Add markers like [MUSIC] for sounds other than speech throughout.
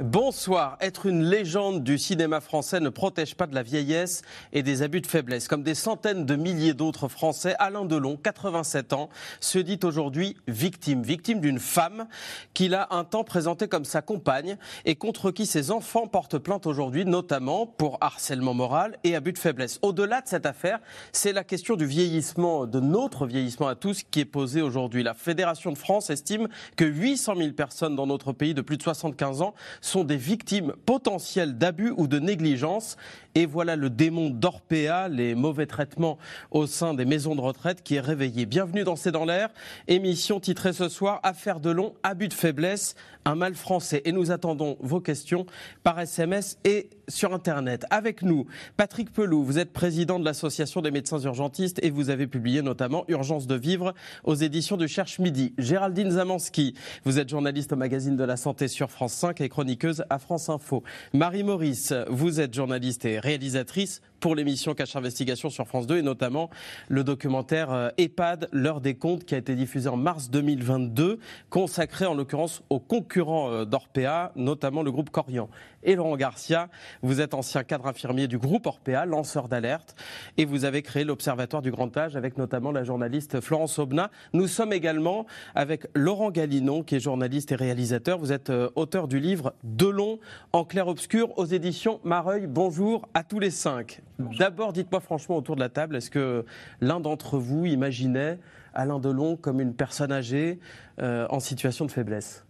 Bonsoir. Être une légende du cinéma français ne protège pas de la vieillesse et des abus de faiblesse. Comme des centaines de milliers d'autres Français, Alain Delon, 87 ans, se dit aujourd'hui victime. Victime d'une femme qu'il a un temps présentée comme sa compagne et contre qui ses enfants portent plainte aujourd'hui, notamment pour harcèlement moral et abus de faiblesse. Au-delà de cette affaire, c'est la question du vieillissement, de notre vieillissement à tous, qui est posée aujourd'hui. La Fédération de France estime que 800 000 personnes dans notre pays de plus de 75 ans sont des victimes potentielles d'abus ou de négligence. Et voilà le démon d'Orpea, les mauvais traitements au sein des maisons de retraite qui est réveillé. Bienvenue dans C'est dans l'air, émission titrée ce soir Affaire de long, abus de faiblesse, un mal français. Et nous attendons vos questions par SMS et sur Internet. Avec nous, Patrick Pelou, vous êtes président de l'Association des médecins urgentistes et vous avez publié notamment Urgence de vivre aux éditions du Cherche Midi. Géraldine Zamanski, vous êtes journaliste au magazine de la santé sur France 5 et chroniqueuse à France Info. Marie Maurice, vous êtes journaliste et réalisatrice pour l'émission Cache Investigation sur France 2 et notamment le documentaire euh, EHPAD, l'heure des comptes qui a été diffusé en mars 2022, consacré en l'occurrence aux concurrents euh, d'Orpea, notamment le groupe Corian. Et Laurent Garcia, vous êtes ancien cadre infirmier du groupe Orpea, lanceur d'alerte, et vous avez créé l'Observatoire du Grand Âge avec notamment la journaliste Florence Aubenas. Nous sommes également avec Laurent Galinon, qui est journaliste et réalisateur. Vous êtes euh, auteur du livre Delon en clair-obscur aux éditions Mareuil. Bonjour à tous les cinq. D'abord, dites-moi franchement autour de la table, est-ce que l'un d'entre vous imaginait Alain Delon comme une personne âgée euh, en situation de faiblesse?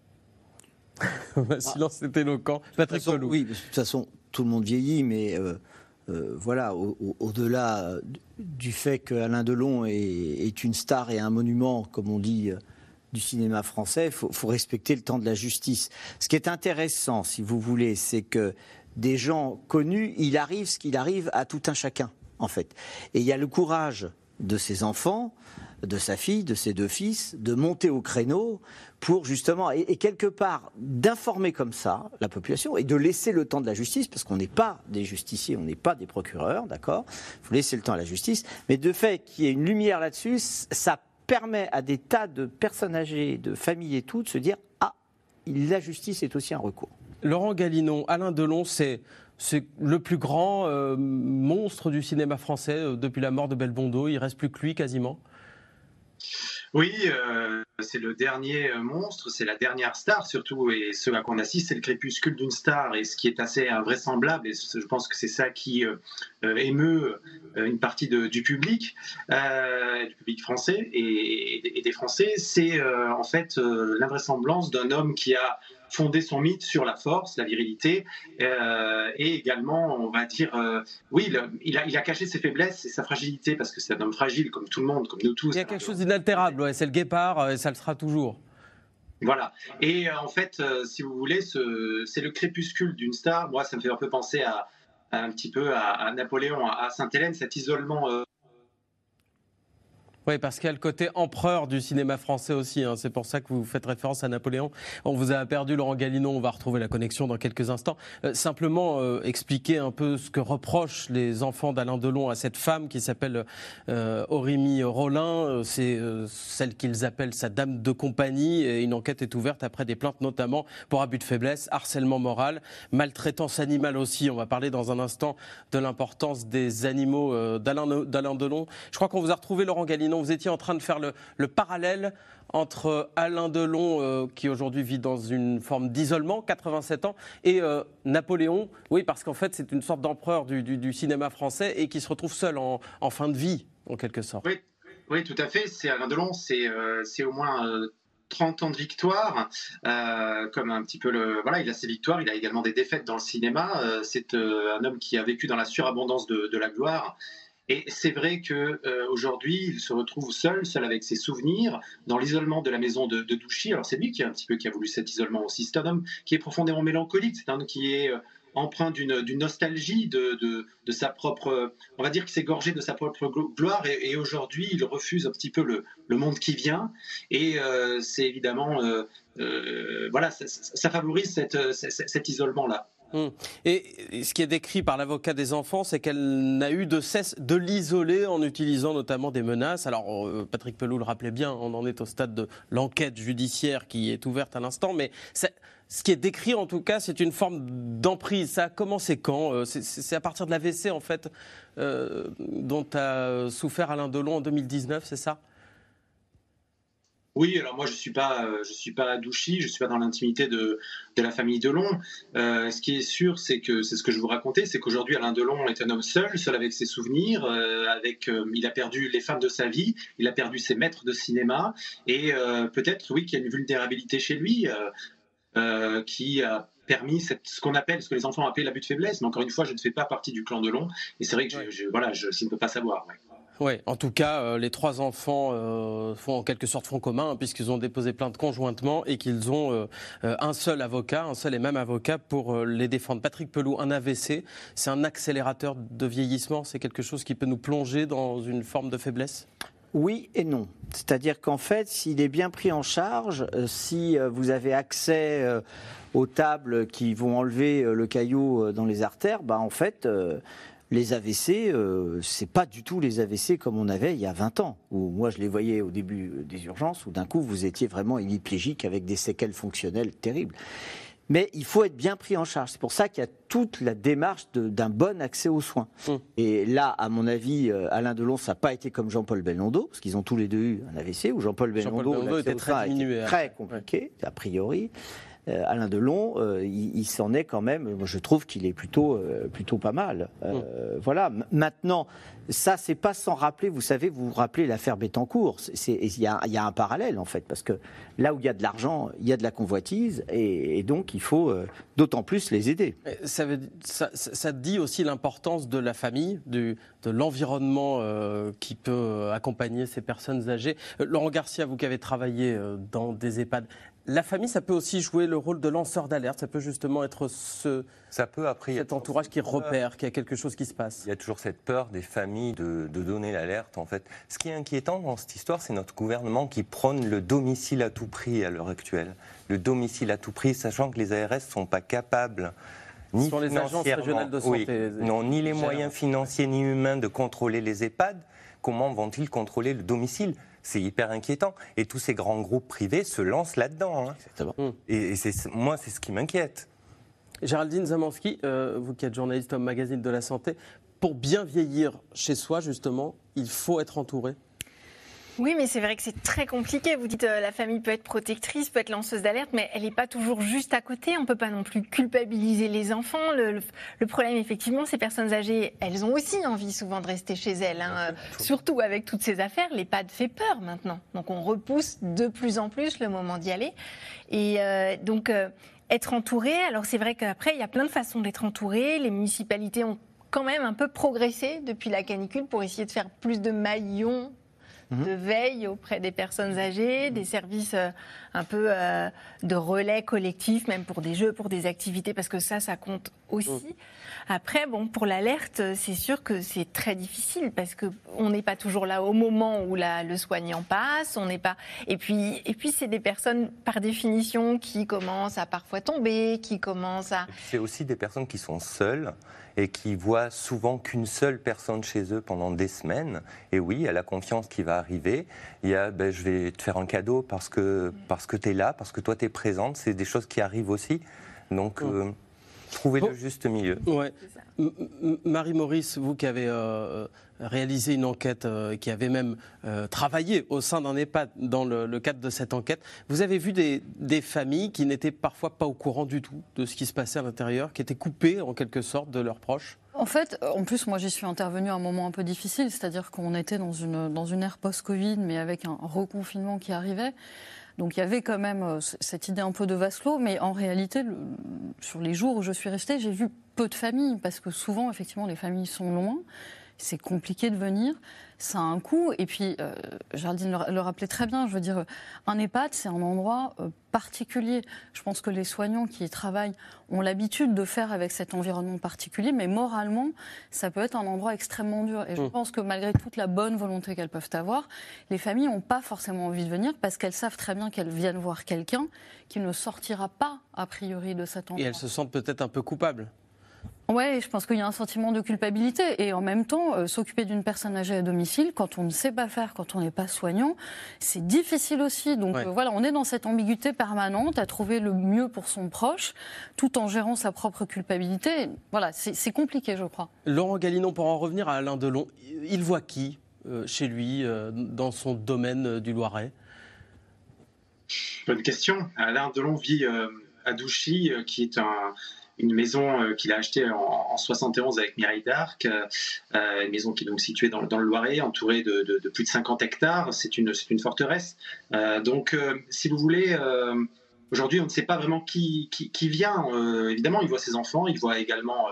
[LAUGHS] Silence est éloquent. Patrick façon. Oui, de toute façon, tout le monde vieillit, mais euh, euh, voilà, au- au- au-delà du fait qu'Alain Delon est, est une star et un monument, comme on dit, du cinéma français, il faut, faut respecter le temps de la justice. Ce qui est intéressant, si vous voulez, c'est que des gens connus, il arrive ce qu'il arrive à tout un chacun, en fait. Et il y a le courage de ses enfants, de sa fille, de ses deux fils, de monter au créneau pour justement, et, quelque part, d'informer comme ça la population et de laisser le temps de la justice, parce qu'on n'est pas des justiciers, on n'est pas des procureurs, d'accord? Il faut laisser le temps à la justice, mais de fait qu'il y ait une lumière là-dessus, ça permet à des tas de personnes âgées, de familles et tout, de se dire, ah, la justice est aussi un recours. Laurent Galinon, Alain Delon, c'est le plus grand euh, monstre du cinéma français euh, depuis la mort de Belmondo. Il reste plus que lui quasiment. Oui, euh, c'est le dernier monstre, c'est la dernière star surtout, et ce à quoi on assiste, c'est le crépuscule d'une star, et ce qui est assez invraisemblable, et je pense que c'est ça qui émeut une partie du public, du public français et, et des Français, c'est en fait l'invraisemblance d'un homme qui a fondé son mythe sur la force, la virilité, euh, et également, on va dire, euh, oui, il a, il, a, il a caché ses faiblesses et sa fragilité, parce que c'est un homme fragile, comme tout le monde, comme nous tous. Il y a quelque chose d'inaltérable, ouais, c'est le guépard, euh, et ça le sera toujours. Voilà. Et en fait, si vous voulez, ce- c'est le crépuscule d'une star. Moi, ça me fait un peu penser à, à un petit peu à, à Napoléon, à, à Sainte-Hélène, cet isolement. Oui, parce qu'il y a le côté empereur du cinéma français aussi. hein. C'est pour ça que vous faites référence à Napoléon. On vous a perdu, Laurent Galinon. On va retrouver la connexion dans quelques instants. Euh, simplement euh, expliquer un peu ce que reprochent les enfants d'Alain Delon à cette femme qui s'appelle euh, Rollin. Euh, C'est celle qu'ils appellent sa dame de compagnie. Une enquête est ouverte après des plaintes, notamment pour abus de faiblesse, harcèlement moral, maltraitance animale aussi. On va parler dans un instant de l'importance des animaux d'Alain Delon. Je crois qu'on vous a retrouvé, Laurent Galinon. Vous étiez en train de faire le, le parallèle entre Alain Delon, euh, qui aujourd'hui vit dans une forme d'isolement, 87 ans, et euh, Napoléon. Oui, parce qu'en fait, c'est une sorte d'empereur du, cinéma français et qui se retrouve seul en, fin de vie, en quelque sorte. Oui, tout à fait. C'est Alain Delon, c'est euh, au moins euh, 30 ans de victoire, comme un petit peu le. Voilà, il a ses victoires, il a également des défaites dans le cinéma. C'est un homme qui a vécu dans la surabondance de la gloire. Et c'est vrai que euh, aujourd'hui, il se retrouve seul, seul avec ses souvenirs, dans l'isolement de la maison de, de Douchy. Alors c'est lui qui a un petit peu qui a voulu cet isolement aussi. C'est un homme qui est profondément mélancolique. C'est un homme qui est euh, empreint d'une nostalgie de, de, sa propre. On va dire qu'il s'est gorgé de sa propre gloire et, aujourd'hui il refuse un petit peu le, le monde qui vient. Et euh, c'est évidemment. Voilà, ça, favorise cette, cet isolement-là. Hum. Et ce qui est décrit par l'avocat des enfants, c'est qu'elle n'a eu de cesse de l'isoler en utilisant notamment des menaces. Alors, Patrick Pelou le rappelait bien, on en est au stade de l'enquête judiciaire qui est ouverte à l'instant, mais ce qui est décrit en tout cas, c'est une forme d'emprise. Ça a commencé quand euh, C'est à partir de l'AVC en fait euh, dont a souffert Alain Delon en 2019, c'est ça? Oui, alors moi je suis pas, euh, je suis pas à Douchy, je suis pas dans l'intimité de, de, la famille Delon. ce qui est sûr, c'est que c'est ce que je vous racontais, c'est qu'aujourd'hui Alain Delon est un homme seul, seul avec ses souvenirs, avec, il a perdu les femmes de sa vie, il a perdu ses maîtres de cinéma, et peut-être oui qu'il y a une vulnérabilité chez lui. Euh, qui a permis cette, ce qu'on appelle, ce que les enfants appellent l'abus de faiblesse. Mais encore une fois, je ne fais pas partie du clan de Long. Et c'est vrai que je, voilà, je, ne peux pas savoir. Oui, en tout cas, euh, les trois enfants euh, font en quelque sorte front commun, hein, puisqu'ils ont déposé plainte conjointement et qu'ils ont un seul avocat, un seul et même avocat pour les défendre. Patrick Pelou, un AVC, c'est un accélérateur de vieillissement, c'est quelque chose qui peut nous plonger dans une forme de faiblesse? Oui et non. C'est-à-dire qu'en fait, s'il est bien pris en charge, euh, si euh, vous avez accès euh, aux tables qui vont enlever le caillou dans les artères, bah en fait, les AVC, c'est pas du tout les AVC comme on avait il y a 20 ans, où moi je les voyais au début des urgences, où d'un coup vous étiez vraiment hémiplégique avec des séquelles fonctionnelles terribles. Mais il faut être bien pris en charge. C'est pour ça qu'il y a toute la démarche d'un bon accès aux soins. Mmh. Et là, à mon avis, euh, Alain Delon, ça n'a pas été comme Jean-Paul Belmondo, parce qu'ils ont tous les deux eu un AVC, où Jean-Paul Belmondo, Jean était très, diminué, très compliqué, a priori. Euh, Alain Delon, euh, il, s'en est quand même, je trouve qu'il est plutôt, euh, plutôt pas mal. Mmh. Voilà. Maintenant, ça, c'est pas sans rappeler, vous savez, vous vous rappelez l'affaire Bettencourt. Il y, a un parallèle, en fait, parce que là où il y a de l'argent, il y a de la convoitise, et, donc il faut d'autant plus les aider. Ça, ça, dit aussi l'importance de la famille, du, de l'environnement qui peut accompagner ces personnes âgées. Laurent Garcia, vous qui avez travaillé dans des EHPAD, la famille, ça peut aussi jouer le rôle de lanceur d'alerte. Ça peut justement être ce, ça peut, après, cet entourage qui repère qu'il y a quelque chose qui se passe. Il y a toujours cette peur des familles de, donner l'alerte. En fait, ce qui est inquiétant dans cette histoire, c'est notre gouvernement qui prône le domicile à tout prix à l'heure actuelle. Le domicile à tout prix, sachant que les ARS ne sont pas capables ni les agences régionales de santé. non, ni les moyens financiers ni humains de contrôler les EHPAD. Comment vont-ils contrôler le domicile? C'est hyper inquiétant. Et tous ces grands groupes privés se lancent là-dedans. Hein. Hmm. Et, moi, c'est ce qui m'inquiète. Géraldine Zamanski, euh, vous qui êtes journaliste au magazine de la santé, pour bien vieillir chez soi, justement, il faut être entouré oui, mais c'est vrai que c'est très compliqué. Vous dites euh, la famille peut être protectrice, peut être lanceuse d'alerte, mais elle n'est pas toujours juste à côté. On ne peut pas non plus culpabiliser les enfants. Le, problème, effectivement, ces personnes âgées, elles ont aussi envie souvent de rester chez elles. Hein. Surtout avec toutes ces affaires, l'EHPAD fait peur maintenant. Donc on repousse de plus en plus le moment d'y aller. Et euh, donc euh, être entouré, alors c'est vrai qu'après, il y a plein de façons d'être entouré. Les municipalités ont quand même un peu progressé depuis la canicule pour essayer de faire plus de maillons Mhm. de veille auprès des personnes âgées, des services euh, un peu euh, de relais collectif, même pour des jeux, pour des activités, parce que ça, ça compte aussi. Mhm. Après, bon, pour l'alerte, c'est sûr que c'est très difficile parce que on n'est pas toujours là au moment où la, le soignant passe. On n'est pas. Et puis, et puis, c'est des personnes par définition qui commencent à parfois tomber, qui commencent à. C'est aussi des personnes qui sont seules et qui voient souvent qu'une seule personne chez eux pendant des semaines. Et oui, il y a la confiance qui va arriver. Il y a ben, je vais te faire un cadeau parce que, parce que tu es là, parce que toi tu es présente. C'est des choses qui arrivent aussi. Donc. Mm. Euh, trouver le juste milieu. Ouais. Marie-Maurice, vous qui avez euh, réalisé une enquête, euh, qui avez même travaillé au sein d'un EHPAD dans le, cadre de cette enquête, vous avez vu des, des familles qui n'étaient parfois pas au courant du tout de ce qui se passait à l'intérieur, qui étaient coupées en quelque sorte de leurs proches? En fait, en plus, moi, j'y suis intervenue à un moment un peu difficile, c'est-à-dire qu'on était dans une, dans une ère post-Covid, mais avec un reconfinement qui arrivait. Donc il y avait quand même euh, cette idée un peu de vase clos, mais en réalité, sur les jours où je suis restée, j'ai vu peu de familles, parce que souvent, effectivement, les familles sont loin. C'est compliqué de venir ça a un coût. Et puis, euh, Géraldine le, rappelait très bien, je veux dire, un EHPAD, c'est un endroit euh, particulier. Je pense que les soignants qui y travaillent ont l'habitude de faire avec cet environnement particulier, mais moralement, ça peut être un endroit extrêmement dur. Et je mmh. pense que malgré toute la bonne volonté qu'elles peuvent avoir, les familles n'ont pas forcément envie de venir parce qu'elles savent très bien qu'elles viennent voir quelqu'un qui ne sortira pas, a priori, de cet endroit. Et elles se sentent peut-être un peu coupables oui, je pense qu'il y a un sentiment de culpabilité. Et en même temps, euh, s'occuper d'une personne âgée à domicile, quand on ne sait pas faire, quand on n'est pas soignant, c'est difficile aussi. Donc euh, voilà, on est dans cette ambiguïté permanente à trouver le mieux pour son proche, tout en gérant sa propre culpabilité. Voilà, c'est compliqué, je crois. Laurent Galinon, pour en revenir à Alain Delon, il voit qui euh, chez lui, dans son domaine du Loiret? Bonne question. Alain Delon vit à Douchy, qui est un une maison euh, qu'il a achetée en, 71 avec Mireille d'Arc, euh, une maison qui est donc située dans, le Loiret, entourée de, plus de 50 hectares. C'est une, forteresse. Euh, donc, si vous voulez, aujourd'hui, on ne sait pas vraiment qui, vient. évidemment, il voit ses enfants, il voit également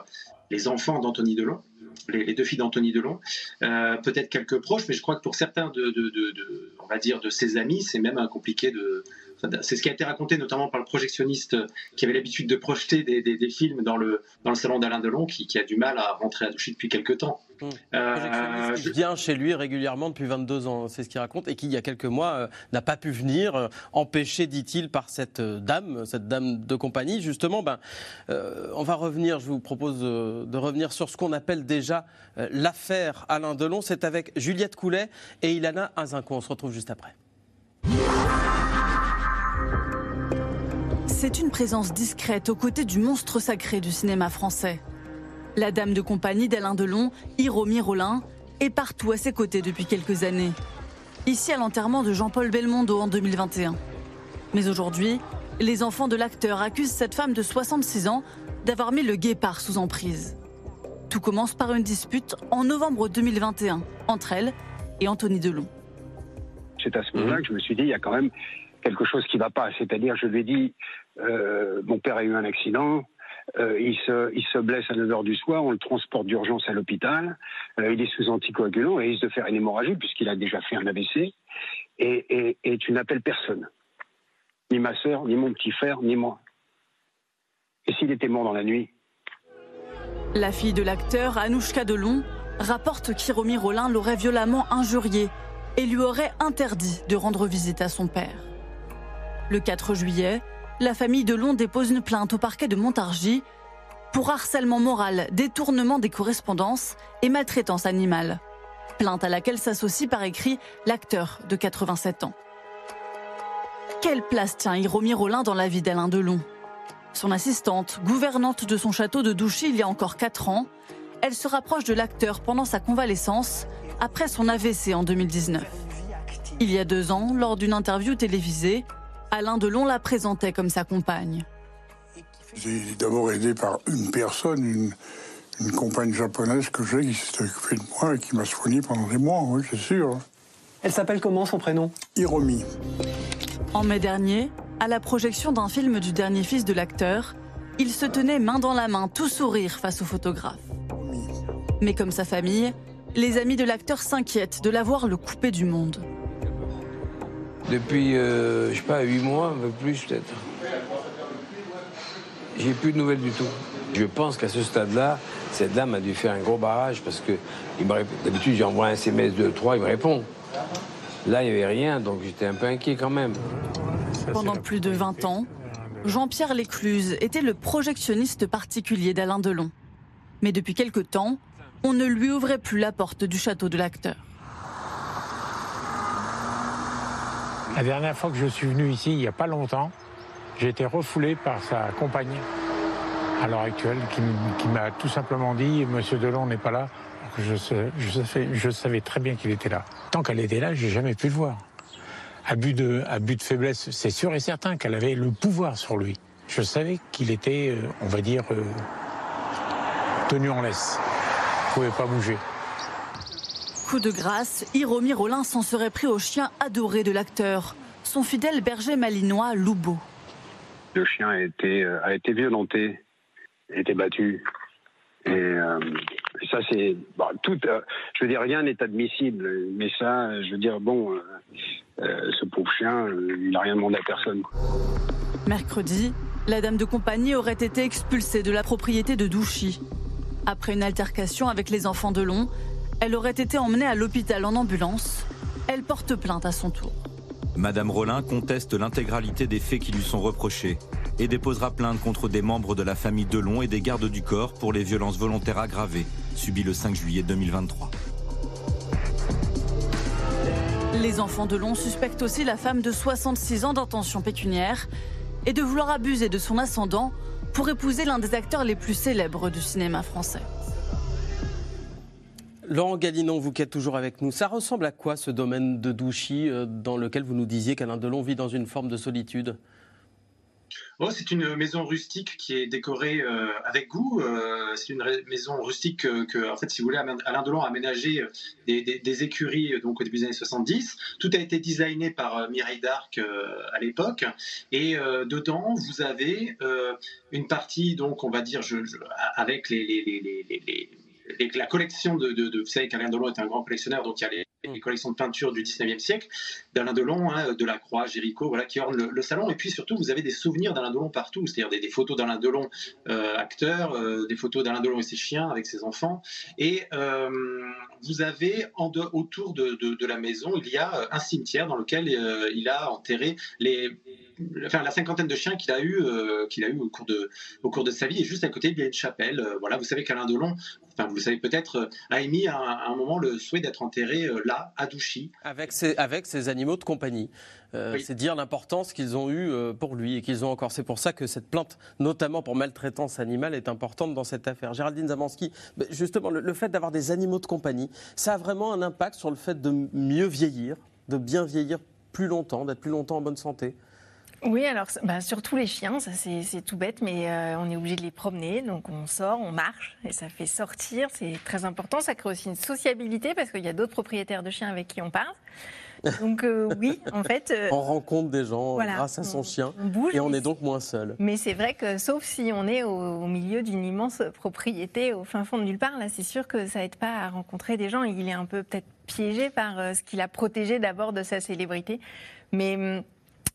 les enfants d'Anthony Delon. Les, deux filles d'Anthony Delon, peut-être quelques proches, mais je crois que pour certains de, de, on va dire, de ses amis, c'est même compliqué de, c'est ce qui a été raconté notamment par le projectionniste qui avait l'habitude de projeter des, films dans le, dans le salon d'Alain Delon, qui, qui, a du mal à rentrer à Douchy depuis quelques temps. Mmh. Euh, vient chez lui régulièrement depuis 22 ans, c'est ce qu'il raconte, et qui, il y a quelques mois, euh, n'a pas pu venir, euh, empêché, dit-il, par cette euh, dame, cette dame de compagnie. Justement, ben, on va revenir, je vous propose de revenir sur ce qu'on appelle déjà l'affaire Alain Delon. C'est avec Juliette Coulet et Ilana Azinco. On se retrouve juste après. C'est une présence discrète aux côtés du monstre sacré du cinéma français. La dame de compagnie d'Alain Delon, Hiromi Rollin, est partout à ses côtés depuis quelques années. Ici à l'enterrement de Jean-Paul Belmondo en 2021. Mais aujourd'hui, les enfants de l'acteur accusent cette femme de 66 ans d'avoir mis le guépard sous emprise. Tout commence par une dispute en novembre 2021 entre elle et Anthony Delon. C'est à ce moment-là que je me suis dit, il y a quand même quelque chose qui ne va pas. C'est-à-dire, je lui ai dit, euh, mon père a eu un accident, euh, il, se, blesse à 9h du soir, on le transporte d'urgence à l'hôpital, euh, il est sous anticoagulant et il risque de faire une hémorragie puisqu'il a déjà fait un AVC, et, tu n'appelles personne. Ni ma sœur, ni mon petit frère, ni moi. Et s'il était mort dans la nuit? La fille de l'acteur, Anouchka Delon, rapporte qu'Iromi Rollin l'aurait violemment injurié et lui aurait interdit de rendre visite à son père. Le 4 juillet, la famille Delon dépose une plainte au parquet de Montargis pour harcèlement moral, détournement des correspondances et maltraitance animale. Plainte à laquelle s'associe par écrit l'acteur de 87 ans. Quelle place tient Hiromi Rollin dans la vie d'Alain Delon? Son assistante, gouvernante de son château de Douchy il y a encore 4 ans, elle se rapproche de l'acteur pendant sa convalescence après son AVC en 2019. Il y a deux ans, lors d'une interview télévisée, Alain Delon la présentait comme sa compagne. J'ai d'abord aidé par une personne, une, une compagne japonaise que j'ai qui s'est occupée de moi et qui m'a soigné pendant des mois, oui, c'est sûr. Elle s'appelle comment son prénom? Hiromi. En mai dernier, à la projection d'un film du dernier fils de l'acteur, il se tenait main dans la main, tout sourire face au photographe. Mais comme sa famille, les amis de l'acteur s'inquiètent de l'avoir le coupé du monde. Depuis, euh, je sais pas, huit mois, un peu plus peut-être. J'ai plus de nouvelles du tout. Je pense qu'à ce stade-là, cette dame a dû faire un gros barrage parce que d'habitude, j'envoie un SMS de 3, il me répond. Là, il n'y avait rien, donc j'étais un peu inquiet quand même. Pendant plus de 20 ans, Jean-Pierre Lécluse était le projectionniste particulier d'Alain Delon. Mais depuis quelque temps, on ne lui ouvrait plus la porte du château de l'acteur. La dernière fois que je suis venu ici, il n'y a pas longtemps, j'ai été refoulé par sa compagne à l'heure actuelle qui, m'a tout simplement dit Monsieur Delon n'est pas là. Je, savais très bien qu'il était là. Tant qu'elle était là, j'ai jamais pu le voir. À but de, de faiblesse, c'est sûr et certain qu'elle avait le pouvoir sur lui. Je savais qu'il était, euh, on va dire, euh, tenu en laisse. Il ne pouvait pas bouger. Coup de grâce, Hiromi Rollin s'en serait pris au chien adoré de l'acteur, son fidèle berger malinois Loubo. Le chien a été, euh, a été violenté, a été battu. Et euh, ça, c'est tout. je veux dire, rien n'est admissible, mais ça, je veux dire, bon, ce pauvre chien, il n'a rien demandé à personne. Mercredi, la dame de compagnie aurait été expulsée de la propriété de Douchy. Après une altercation avec les enfants de Long, elle aurait été emmenée à l'hôpital en ambulance. Elle porte plainte à son tour. Madame Rollin conteste l'intégralité des faits qui lui sont reprochés et déposera plainte contre des membres de la famille Delon et des gardes du corps pour les violences volontaires aggravées subies le 5 juillet 2023. Les enfants de Long suspectent aussi la femme de 66 ans d'intention pécuniaire et de vouloir abuser de son ascendant pour épouser l'un des acteurs les plus célèbres du cinéma français. Laurent Galinon, vous qui êtes toujours avec nous, ça ressemble à quoi ce domaine de Douchy euh, dans lequel vous nous disiez qu'Alain Delon vit dans une forme de solitude? Oh, c'est une maison rustique qui est décorée euh, avec goût. Euh, c'est une maison rustique que, en fait, si vous voulez, Alain Delon a aménagé des, écuries donc au début des années 70. Tout a été designé par Mireille Darc à l'époque. Et dedans, vous avez une partie, donc, on va dire, avec les la collection de, de, vous savez qu'Alain Delon est un grand collectionneur, donc il y a les, mm. collections de peinture du 19e siècle, d'Alain Delon, hein, de la Croix, Géricault, voilà, qui ornent le, salon. Et puis surtout, vous avez des souvenirs d'Alain Delon partout, c'est-à-dire des, photos d'Alain Delon euh, acteur, euh, des photos d'Alain Delon et ses chiens avec ses enfants. Et euh, vous avez en autour de, de, la maison, il y a un cimetière dans lequel il a enterré les enfin, la cinquantaine de chiens qu'il a eu, euh, qu'il a eu au cours de, au cours de sa vie. Et juste à côté, il y a une chapelle. Euh, voilà, vous savez qu'Alain Delon, enfin, vous le savez peut-être, euh, a émis à, un moment le souhait d'être enterré là, à Douchy, avec ses, avec ses animaux de compagnie. C'est dire l'importance qu'ils ont eue pour lui et qu'ils ont encore. C'est pour ça que cette plainte, notamment pour maltraitance animale, est importante dans cette affaire. Géraldine Zamanski, justement, le fait d'avoir des animaux de compagnie, ça a vraiment un impact sur le fait de mieux vieillir, de bien vieillir plus longtemps, d'être plus longtemps en bonne santé oui, alors bah, surtout les chiens, ça c'est tout bête, mais euh, on est obligé de les promener, donc on sort, on marche, et ça fait sortir, c'est très important. Ça crée aussi une sociabilité parce qu'il y a d'autres propriétaires de chiens avec qui on parle. Donc euh, oui, en fait... Euh, [LAUGHS] on rencontre des gens grâce à son chien, bouge, et on est donc moins seul. Mais c'est vrai que sauf si on est au, milieu d'une immense propriété, au fin fond de nulle part, là c'est sûr que ça n'aide pas à rencontrer des gens. Il est un peu peut-être piégé par ce qu'il a protégé d'abord de sa célébrité. Mais hum,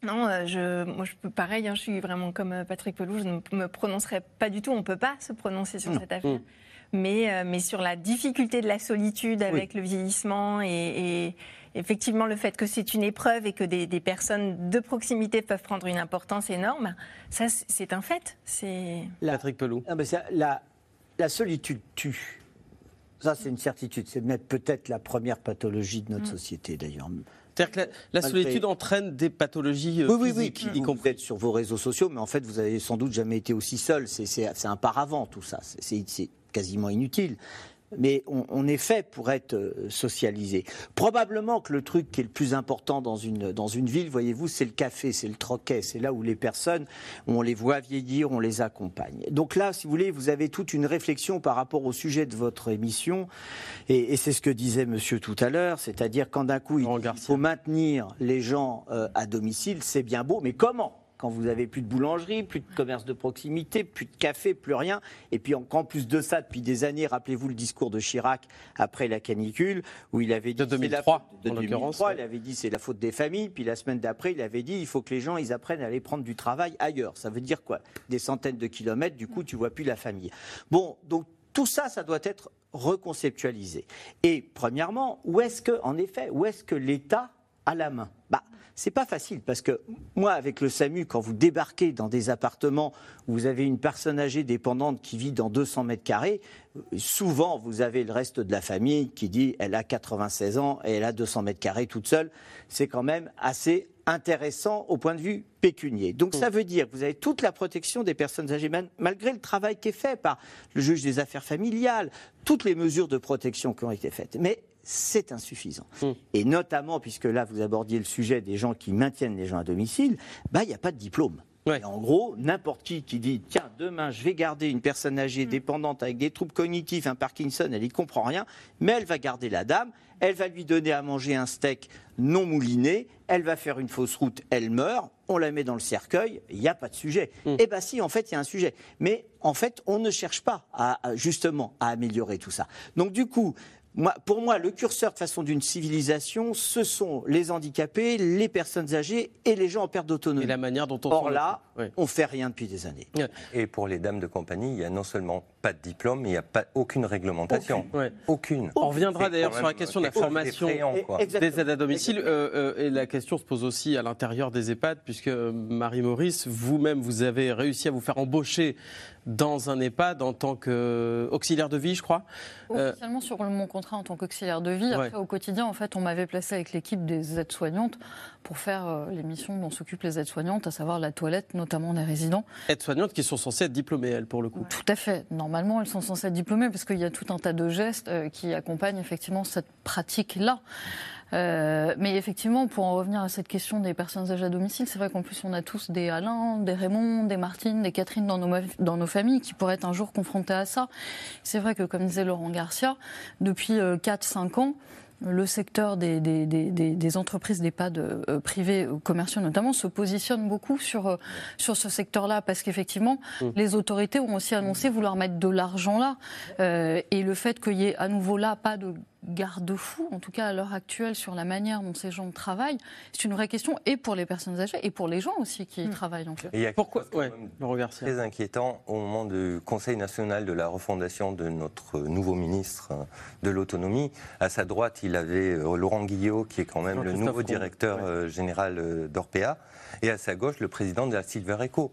non, euh, je, moi je peux pareil, hein, je suis vraiment comme euh, Patrick Pelou, je ne me prononcerai pas du tout, on ne peut pas se prononcer sur cette affaire. Mm. Mais, euh, mais sur la difficulté de la solitude avec le vieillissement et, effectivement le fait que c'est une épreuve et que des, personnes de proximité peuvent prendre une importance énorme, ça c'est un fait. C'est Patrick Pelou. Ah, la, la solitude tue. Ça, c'est une certitude. C'est peut-être la première pathologie de notre mm. société, d'ailleurs. C'est-à-dire que la, solitude entraîne des pathologies euh, physiques, y compris sur vos réseaux sociaux, mais en fait, vous avez sans doute jamais été aussi seul. C'est un paravent, tout ça. C'est quasiment inutile mais on, est fait pour être euh, socialisé. Probablement que le truc qui est le plus important dans une, dans une ville, voyez-vous, c'est le café, c'est le troquet, c'est là où les personnes, on les voit vieillir, on les accompagne. Donc là, si vous voulez, vous avez toute une réflexion par rapport au sujet de votre émission, et, c'est ce que disait monsieur tout à l'heure, c'est-à-dire quand d'un coup, il, faut maintenir les gens euh, à domicile, c'est bien beau, mais comment? Quand vous avez plus de boulangerie, plus de commerce de proximité, plus de café, plus rien. Et puis en, plus de ça, depuis des années, rappelez-vous le discours de Chirac après la canicule, où il avait dit de 2003, de 2003 il avait dit c'est la faute des familles. Puis la semaine d'après, il avait dit il faut que les gens ils apprennent à aller prendre du travail ailleurs. Ça veut dire quoi? Des centaines de kilomètres. Du coup, tu vois plus la famille. Bon, donc tout ça, ça doit être reconceptualisé. Et premièrement, où est-ce que, en effet, où est-ce que l'État a la main? Bah, c'est pas facile parce que moi, avec le SAMU, quand vous débarquez dans des appartements où vous avez une personne âgée dépendante qui vit dans 200 mètres carrés, souvent vous avez le reste de la famille qui dit elle a 96 ans et elle a 200 mètres carrés toute seule. C'est quand même assez intéressant au point de vue pécunier. Donc ça veut dire que vous avez toute la protection des personnes âgées, malgré le travail qui est fait par le juge des affaires familiales, toutes les mesures de protection qui ont été faites. Mais c'est insuffisant. Hmm. Et notamment, puisque là, vous abordiez le sujet des gens qui maintiennent les gens à domicile, bah, il n'y a pas de diplôme. Et en gros, n'importe qui qui dit tiens, demain, je vais garder une personne âgée, dépendante, avec des troubles cognitifs, un Parkinson, elle n'y comprend rien, mais elle va garder la dame, elle va lui donner à manger un steak non mouliné, elle va faire une fausse route, elle meurt, on la met dans le cercueil, il n'y a pas de sujet. Eh bien si, en fait, il y a un sujet. Mais en fait, on ne cherche pas à- justement à améliorer tout ça. Donc du coup, moi, pour moi, le curseur de façon d'une civilisation, ce sont les handicapés, les personnes âgées et les gens en perte d'autonomie. Et la manière dont on Or là. Oui. on fait rien depuis des années. Et pour les dames de compagnie, il n'y a non seulement pas de diplôme, mais il n'y a pas, aucune réglementation. Aucune. On reviendra d'ailleurs sur la question de la formation d'effrayant, quoi. des aides à domicile. Euh, euh, et la question se pose aussi à l'intérieur des EHPAD, puisque euh, Marie-Maurice, vous-même, vous avez réussi à vous faire embaucher dans un EHPAD en tant qu'auxiliaire de vie, je crois. Euh, Officiellement sur mon contrat en tant qu'auxiliaire de vie. Après, au quotidien, en fait, on m'avait placé avec l'équipe des aides-soignantes pour faire euh, les missions dont s'occupent les aides-soignantes, à savoir la toilette, notamment des résidents. aides-soignantes qui sont censées être diplômées, elles, pour le coup. Tout à fait. Normalement, elles sont censées être diplômées parce qu'il y a tout un tas de gestes euh, qui accompagnent effectivement cette pratique-là. Euh, mais effectivement, pour en revenir à cette question des personnes âgées à domicile, c'est vrai qu'en plus on a tous des Alain, des Raymond, des Martine, des Catherine dans nos, dans nos familles qui pourraient être un jour confrontés à ça. C'est vrai que, comme disait Laurent Garcia, depuis 4-5 ans, le secteur des, des, des, des- des entreprises d'EHPAD euh, privées, euh, commerciaux notamment, se positionne beaucoup sur, euh, sur ce secteur-là parce qu'effectivement, les autorités ont aussi annoncé vouloir mettre de l'argent là. Euh, et le fait qu'il y ait à nouveau là pas de garde-fou, en tout cas à l'heure actuelle, sur la manière dont ces gens travaillent, c'est une vraie question et pour les personnes âgées et pour les gens aussi qui y travaillent. En. Et il y a Pourquoi très inquiétant au moment du Conseil national de la refondation de notre nouveau ministre euh, de l'autonomie. À sa droite, il avait euh, Laurent Guillot, qui est quand même le nouveau Combe, directeur ouais. euh, général d'Orpea, et à sa gauche, le président de la Silver Eco.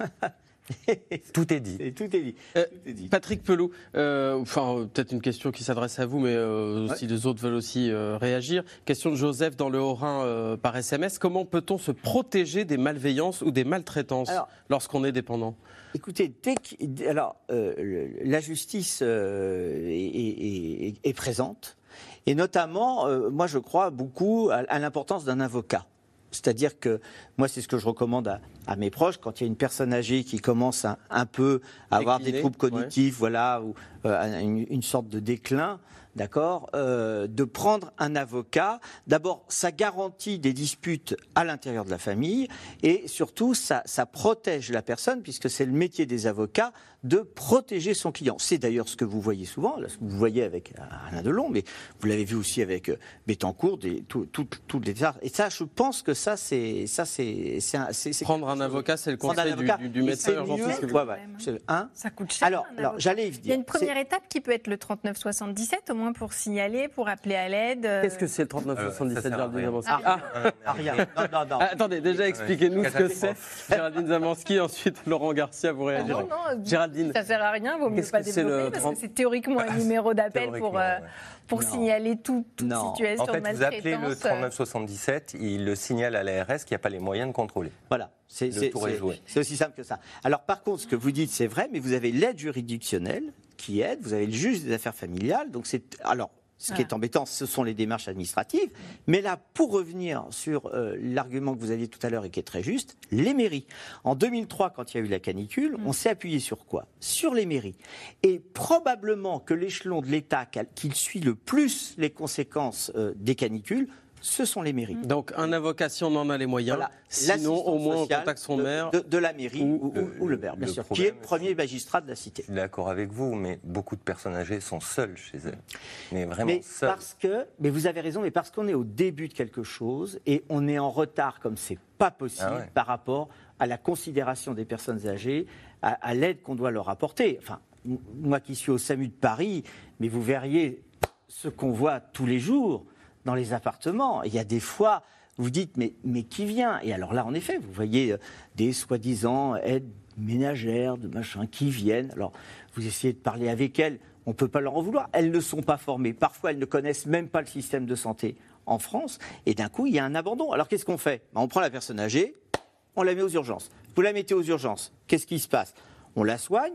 [LAUGHS] [LAUGHS] Tout est dit. tout est dit. Euh, Patrick Pelou, euh, enfin euh, peut-être une question qui s'adresse à vous, mais euh, si les autres veulent aussi euh, réagir. Question de Joseph dans le Haut-Rhin euh, par SMS. Comment peut-on se protéger des malveillances ou des maltraitances lorsqu'on est dépendant? Écoutez, dès que- alors, euh, la justice euh, est, est- est- est présente, et notamment, euh, moi je crois beaucoup à, à l'importance d'un avocat. C'est-à-dire que moi, c'est ce que je recommande à, à mes proches quand il y a une personne âgée qui commence un, un peu à avoir des troubles cognitifs, voilà, ou euh, une, une sorte de déclin, d'accord, euh, de prendre un avocat. D'abord, ça garantit des disputes à l'intérieur de la famille et surtout, ça, ça protège la personne puisque c'est le métier des avocats de protéger son client. C'est d'ailleurs ce que vous voyez souvent, là, ce que vous voyez avec Alain Delon, mais vous l'avez vu aussi avec euh, Bettencourt, des, tout, tout- toutes les et ça, je pense que ça, c'est ça, c'est c'est un- c'est- c'est Prendre un avocat, c'est le conseil du- du- du médecin urgentiste ouais, ouais, c'est- hein Ça coûte cher. Alors, j'allais y Il y a une première étape qui peut être le 3977, au moins pour signaler, pour appeler à l'aide. euh, Qu'est-ce que c'est le 3977 Euh, ça sert à Géraldine. Zamanski Ah, Ah, Ah, rien. Non, non, non. Ah, attendez, déjà expliquez-nous ce que c'est. Géraldine Zamanski, ensuite Laurent Garcia, vous réagirez. non, non, Géraldine. ça sert à rien, vaut mieux pas c'est le développer parce 30? que c'est théoriquement un numéro d'appel pour, euh, pour Non. signaler tout- toute Non. situation En fait, de vous appelez le maltraitance. 3977, il le signale à l'ARS qui n'a pas les moyens de contrôler. Voilà, c'est Le c'est- tour est c'est- joué. c'est aussi simple que ça. Alors par contre, ce que vous dites, c'est vrai, mais vous avez l'aide juridictionnelle qui aide, vous avez le juge des affaires familiales, donc c'est alors. Ce qui est embêtant, ce sont les démarches administratives. Mais là, pour revenir sur euh, l'argument que vous aviez tout à l'heure et qui est très juste, les mairies. En 2003, quand il y a eu la canicule, on s'est appuyé sur quoi? Sur les mairies. Et probablement que l'échelon de l'État qui suit le plus les conséquences euh, des canicules, ce sont les mairies. Donc un avocat si on en a les moyens, Voilà. sinon au moins on contacte son de, maire. de, de la mairie ou, le- ou- ou le maire, bien le sûr, qui est le premier magistrat de la cité. Je suis d'accord avec vous, mais beaucoup de personnes âgées sont seules chez elles. Mais vraiment Mais seules. parce que, mais vous avez raison, mais parce qu'on est au début de quelque chose et on est en retard comme c'est pas possible Ah ouais. par rapport à la considération des personnes âgées, à, à l'aide qu'on doit leur apporter. Enfin, moi qui suis au SAMU de Paris, mais vous verriez ce qu'on voit tous les jours dans les appartements. Il y a des fois, vous dites, mais, mais qui vient? Et alors là, en effet, vous voyez euh, des soi-disant aides ménagères, de machin, qui viennent. Alors, vous essayez de parler avec elles, on ne peut pas leur en vouloir. Elles ne sont pas formées. Parfois, elles ne connaissent même pas le système de santé en France. Et d'un coup, il y a un abandon. Alors, qu'est-ce qu'on fait? Ben, On prend la personne âgée, on la met aux urgences. Vous la mettez aux urgences. Qu'est-ce qui se passe? On la soigne,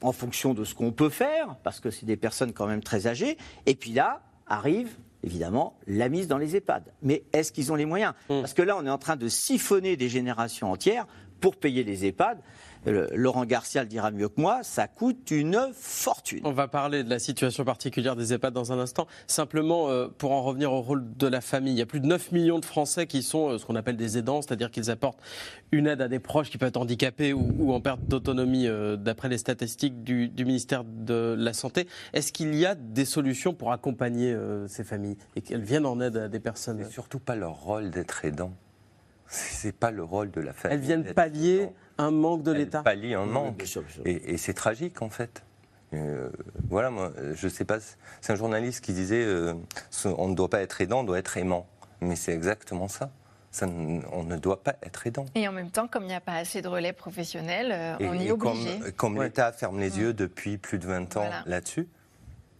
en fonction de ce qu'on peut faire, parce que c'est des personnes quand même très âgées. Et puis là, arrive évidemment la mise dans les EHPAD. Mais est-ce qu'ils ont les moyens? Parce que là, on est en train de siphonner des générations entières pour payer les EHPAD. Laurent Garcia le dira mieux que moi, ça coûte une fortune. On va parler de la situation particulière des EHPAD dans un instant. Simplement, euh, pour en revenir au rôle de la famille, il y a plus de 9 millions de Français qui sont euh, ce qu'on appelle des aidants, c'est-à-dire qu'ils apportent une aide à des proches qui peuvent être handicapés ou, en perte d'autonomie, euh, d'après les statistiques du, ministère de la Santé. Est-ce qu'il y a des solutions pour accompagner ces familles et qu'elles viennent en aide à des personnes? C'est surtout pas leur rôle d'être aidant. C'est pas le rôle de la famille. Elles viennent pallier un manque de l'État. Pallier un manque. Et, c'est tragique en fait. Euh, voilà, moi, je sais pas. C'est un journaliste qui disait euh, on ne doit pas être aidant, on doit être aimant. Mais c'est exactement ça. ça. On ne doit pas être aidant. Et en même temps, comme il n'y a pas assez de relais professionnels, euh, on y est obligé. Comme, comme l'État ferme les yeux depuis plus de 20 ans là-dessus,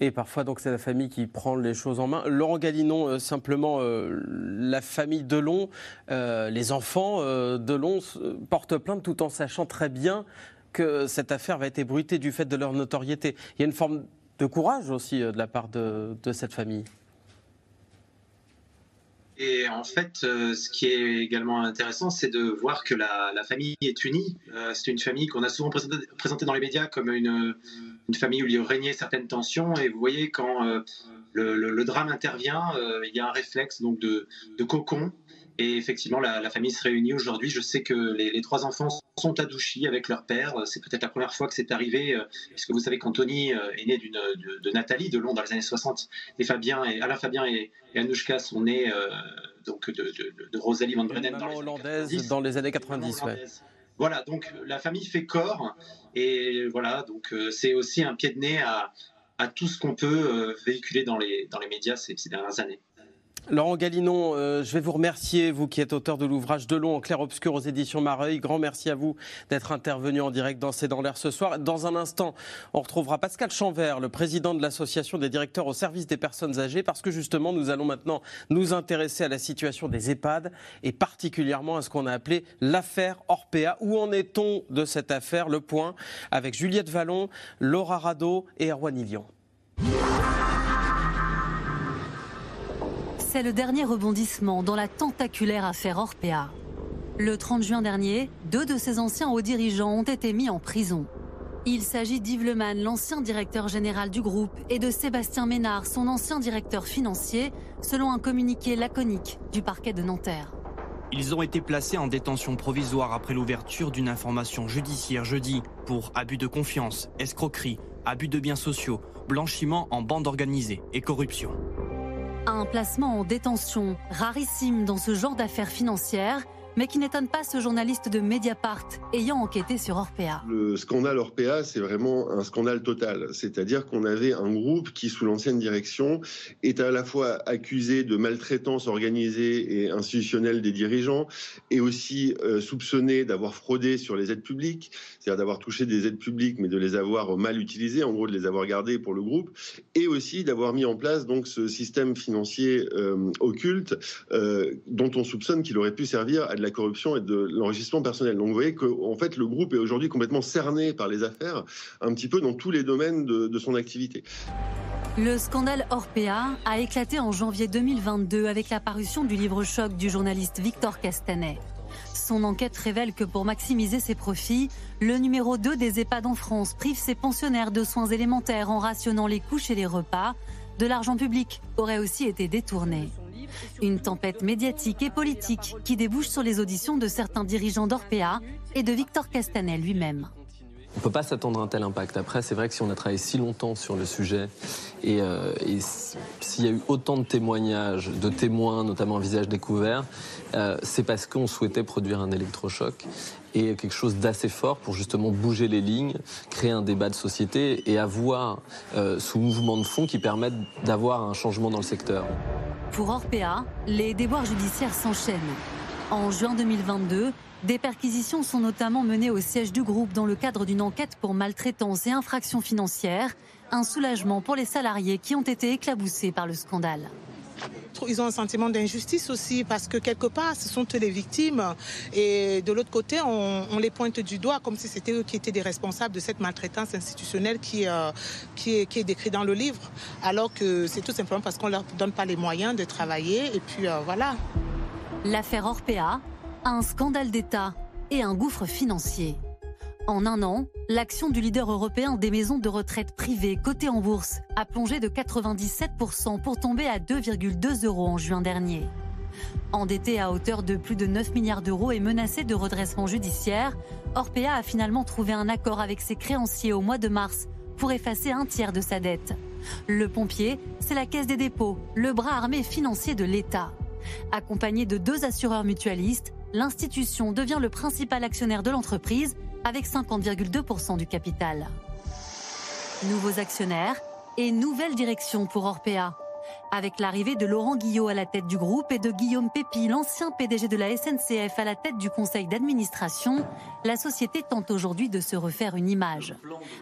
et parfois, donc, c'est la famille qui prend les choses en main. Laurent Galinon, euh, simplement, euh, la famille Delon, euh, les enfants Delon portent plainte tout en sachant très bien que cette affaire va être ébruitée du fait de leur notoriété. Il y a une forme de courage aussi de la part de, cette famille. Et en fait, ce qui est également intéressant, c'est de voir que la, famille est unie. c'est une famille qu'on a souvent présentée dans les médias comme une, une famille où il régnait certaines tensions. Et vous voyez, quand euh, le, drame intervient, euh, il y a un réflexe donc de, cocon. Et effectivement, la, famille se réunit aujourd'hui. Je sais que les, trois enfants sont adouchis avec leur père. C'est peut-être la première fois que c'est arrivé, euh, puisque vous savez qu'Anthony est né de, de, Nathalie de Londres dans les années 60. Et Fabien et, Alain Fabien et, Anouchka sont nés donc de, Rosalie Van Brennen dans les, hollandaise dans les années 90. Voilà, donc la famille fait corps et voilà, donc euh, c'est aussi un pied de nez à, tout ce qu'on peut euh, véhiculer dans les, dans les médias ces dernières années. Laurent Galinon, euh, je vais vous remercier, vous qui êtes auteur de l'ouvrage De long en clair-obscur aux éditions Mareuil. Grand merci à vous d'être intervenu en direct dans C'est dans l'air ce soir. Dans un instant, on retrouvera Pascal Chanvert, le président de l'association des directeurs au service des personnes âgées, parce que justement, nous allons maintenant nous intéresser à la situation des EHPAD et particulièrement à ce qu'on a appelé l'affaire Orpea. Où en est-on de cette affaire? Le point avec Juliette Vallon, Laura Rado et Erwan Ilion. C'est le dernier rebondissement dans la tentaculaire affaire Orpea. Le 30 juin dernier, deux de ses anciens hauts dirigeants ont été mis en prison. Il s'agit d'Yves Leman, l'ancien directeur général du groupe, et de Sébastien Ménard, son ancien directeur financier, selon un communiqué laconique du parquet de Nanterre. Ils ont été placés en détention provisoire après l'ouverture d'une information judiciaire jeudi pour abus de confiance, escroquerie, abus de biens sociaux, blanchiment en bande organisée et corruption. Un placement en détention, rarissime dans ce genre d'affaires financières, mais qui n'étonne pas ce journaliste de Mediapart ayant enquêté sur Orpea. Le scandale Orpea, c'est vraiment un scandale total. C'est-à-dire qu'on avait un groupe qui, sous l'ancienne direction, est à la fois accusé de maltraitance organisée et institutionnelle des dirigeants, et aussi euh, soupçonné d'avoir fraudé sur les aides publiques, c'est-à-dire d'avoir touché des aides publiques, mais de les avoir mal utilisées, en gros de les avoir gardées pour le groupe, et aussi d'avoir mis en place donc ce système financier euh, occulte euh, dont on soupçonne qu'il aurait pu servir à de la la corruption et de l'enregistrement personnel. Donc vous voyez qu'en fait, le groupe est aujourd'hui complètement cerné par les affaires, un petit peu dans tous les domaines de, son activité. Le scandale Orpea a éclaté en janvier 2022 avec la parution du livre choc du journaliste Victor Castanet. Son enquête révèle que pour maximiser ses profits, le numéro 2 des EHPAD en France prive ses pensionnaires de soins élémentaires en rationnant les couches et les repas. De l'argent public aurait aussi été détourné. Une tempête médiatique et politique qui débouche sur les auditions de certains dirigeants d'Orpea et de Victor Castanet lui-même. On ne peut pas s'attendre à un tel impact. Après, c'est vrai que si on a travaillé si longtemps sur le sujet et, euh, s'il y a eu autant de témoignages, de témoins, notamment un visage découvert, euh, c'est parce qu'on souhaitait produire un électrochoc et quelque chose d'assez fort pour justement bouger les lignes, créer un débat de société et avoir euh, sous mouvement de fond qui permettent d'avoir un changement dans le secteur. Pour Orpea, les déboires judiciaires s'enchaînent. En juin 2022, des perquisitions sont notamment menées au siège du groupe dans le cadre d'une enquête pour maltraitance et infraction financière, un soulagement pour les salariés qui ont été éclaboussés par le scandale. Ils ont un sentiment d'injustice aussi parce que quelque part, ce sont eux les victimes et de l'autre côté, on, les pointe du doigt comme si c'était eux qui étaient des responsables de cette maltraitance institutionnelle qui, euh, qui, est, qui décrite dans le livre, alors que c'est tout simplement parce qu'on ne leur donne pas les moyens de travailler et puis euh, voilà. L'affaire Orpea un scandale d'État et un gouffre financier. En un an, l'action du leader européen des maisons de retraite privées cotées en bourse a plongé de 97% pour tomber à 2,2 euros en juin dernier. Endetté à hauteur de plus de 9 milliards d'euros et menacé de redressement judiciaire, Orpea a finalement trouvé un accord avec ses créanciers au mois de mars pour effacer un tiers de sa dette. Le pompier, c'est la Caisse des dépôts, le bras armé financier de l'État. Accompagné de deux assureurs mutualistes, l'institution devient le principal actionnaire de l'entreprise avec 50,2% du capital. Nouveaux actionnaires et nouvelle direction pour Orpea. Avec l'arrivée de Laurent Guillot à la tête du groupe et de Guillaume Pépi, l'ancien PDG de la SNCF, à la tête du conseil d'administration, la société tente aujourd'hui de se refaire une image.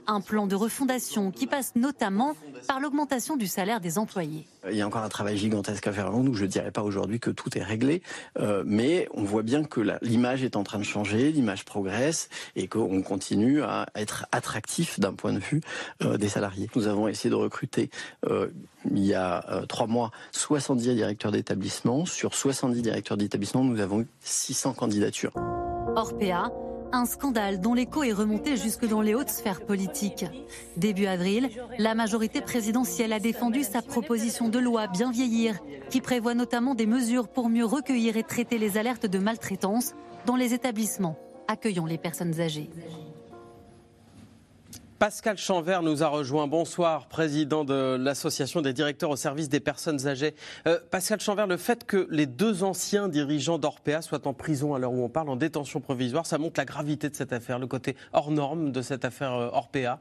Un plan de refondation qui passe notamment par l'augmentation du salaire des employés. Il y a encore un travail gigantesque à faire avant nous. Je ne dirais pas aujourd'hui que tout est réglé, euh, mais on voit bien que l'image est en train de changer, l'image progresse et qu'on continue à être attractif d'un point de vue euh, des salariés. Nous avons essayé de recruter euh, il y a trois mois 70 directeurs d'établissement. Sur 70 directeurs d'établissement, nous avons eu 600 candidatures. Orpea un scandale dont l'écho est remonté jusque dans les hautes sphères politiques. Début avril, la majorité présidentielle a défendu sa proposition de loi Bien vieillir, qui prévoit notamment des mesures pour mieux recueillir et traiter les alertes de maltraitance dans les établissements accueillant les personnes âgées. Pascal Chanvert nous a rejoint. Bonsoir, président de l'Association des directeurs au service des personnes âgées. Euh, Pascal Chanvert, le fait que les deux anciens dirigeants d'Orpea soient en prison à l'heure où on parle, en détention provisoire, ça montre la gravité de cette affaire, le côté hors norme de cette affaire euh, Orpea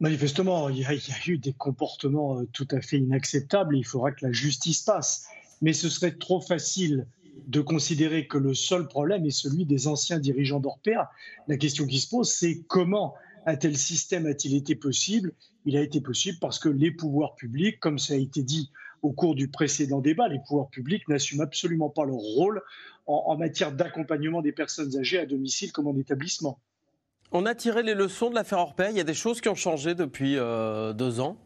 Manifestement, il y, a, eu des comportements euh, tout à fait inacceptables il faudra que la justice passe. Mais ce serait trop facile de considérer que le seul problème est celui des anciens dirigeants d'Orpea. La question qui se pose, c'est comment un tel système a-t-il été possible? Il a été possible parce que les pouvoirs publics, comme ça a été dit au cours du précédent débat, les pouvoirs publics n'assument absolument pas leur rôle en, matière d'accompagnement des personnes âgées à domicile comme en établissement. On a tiré les leçons de l'affaire Orpea. Il y a des choses qui ont changé depuis euh, deux ans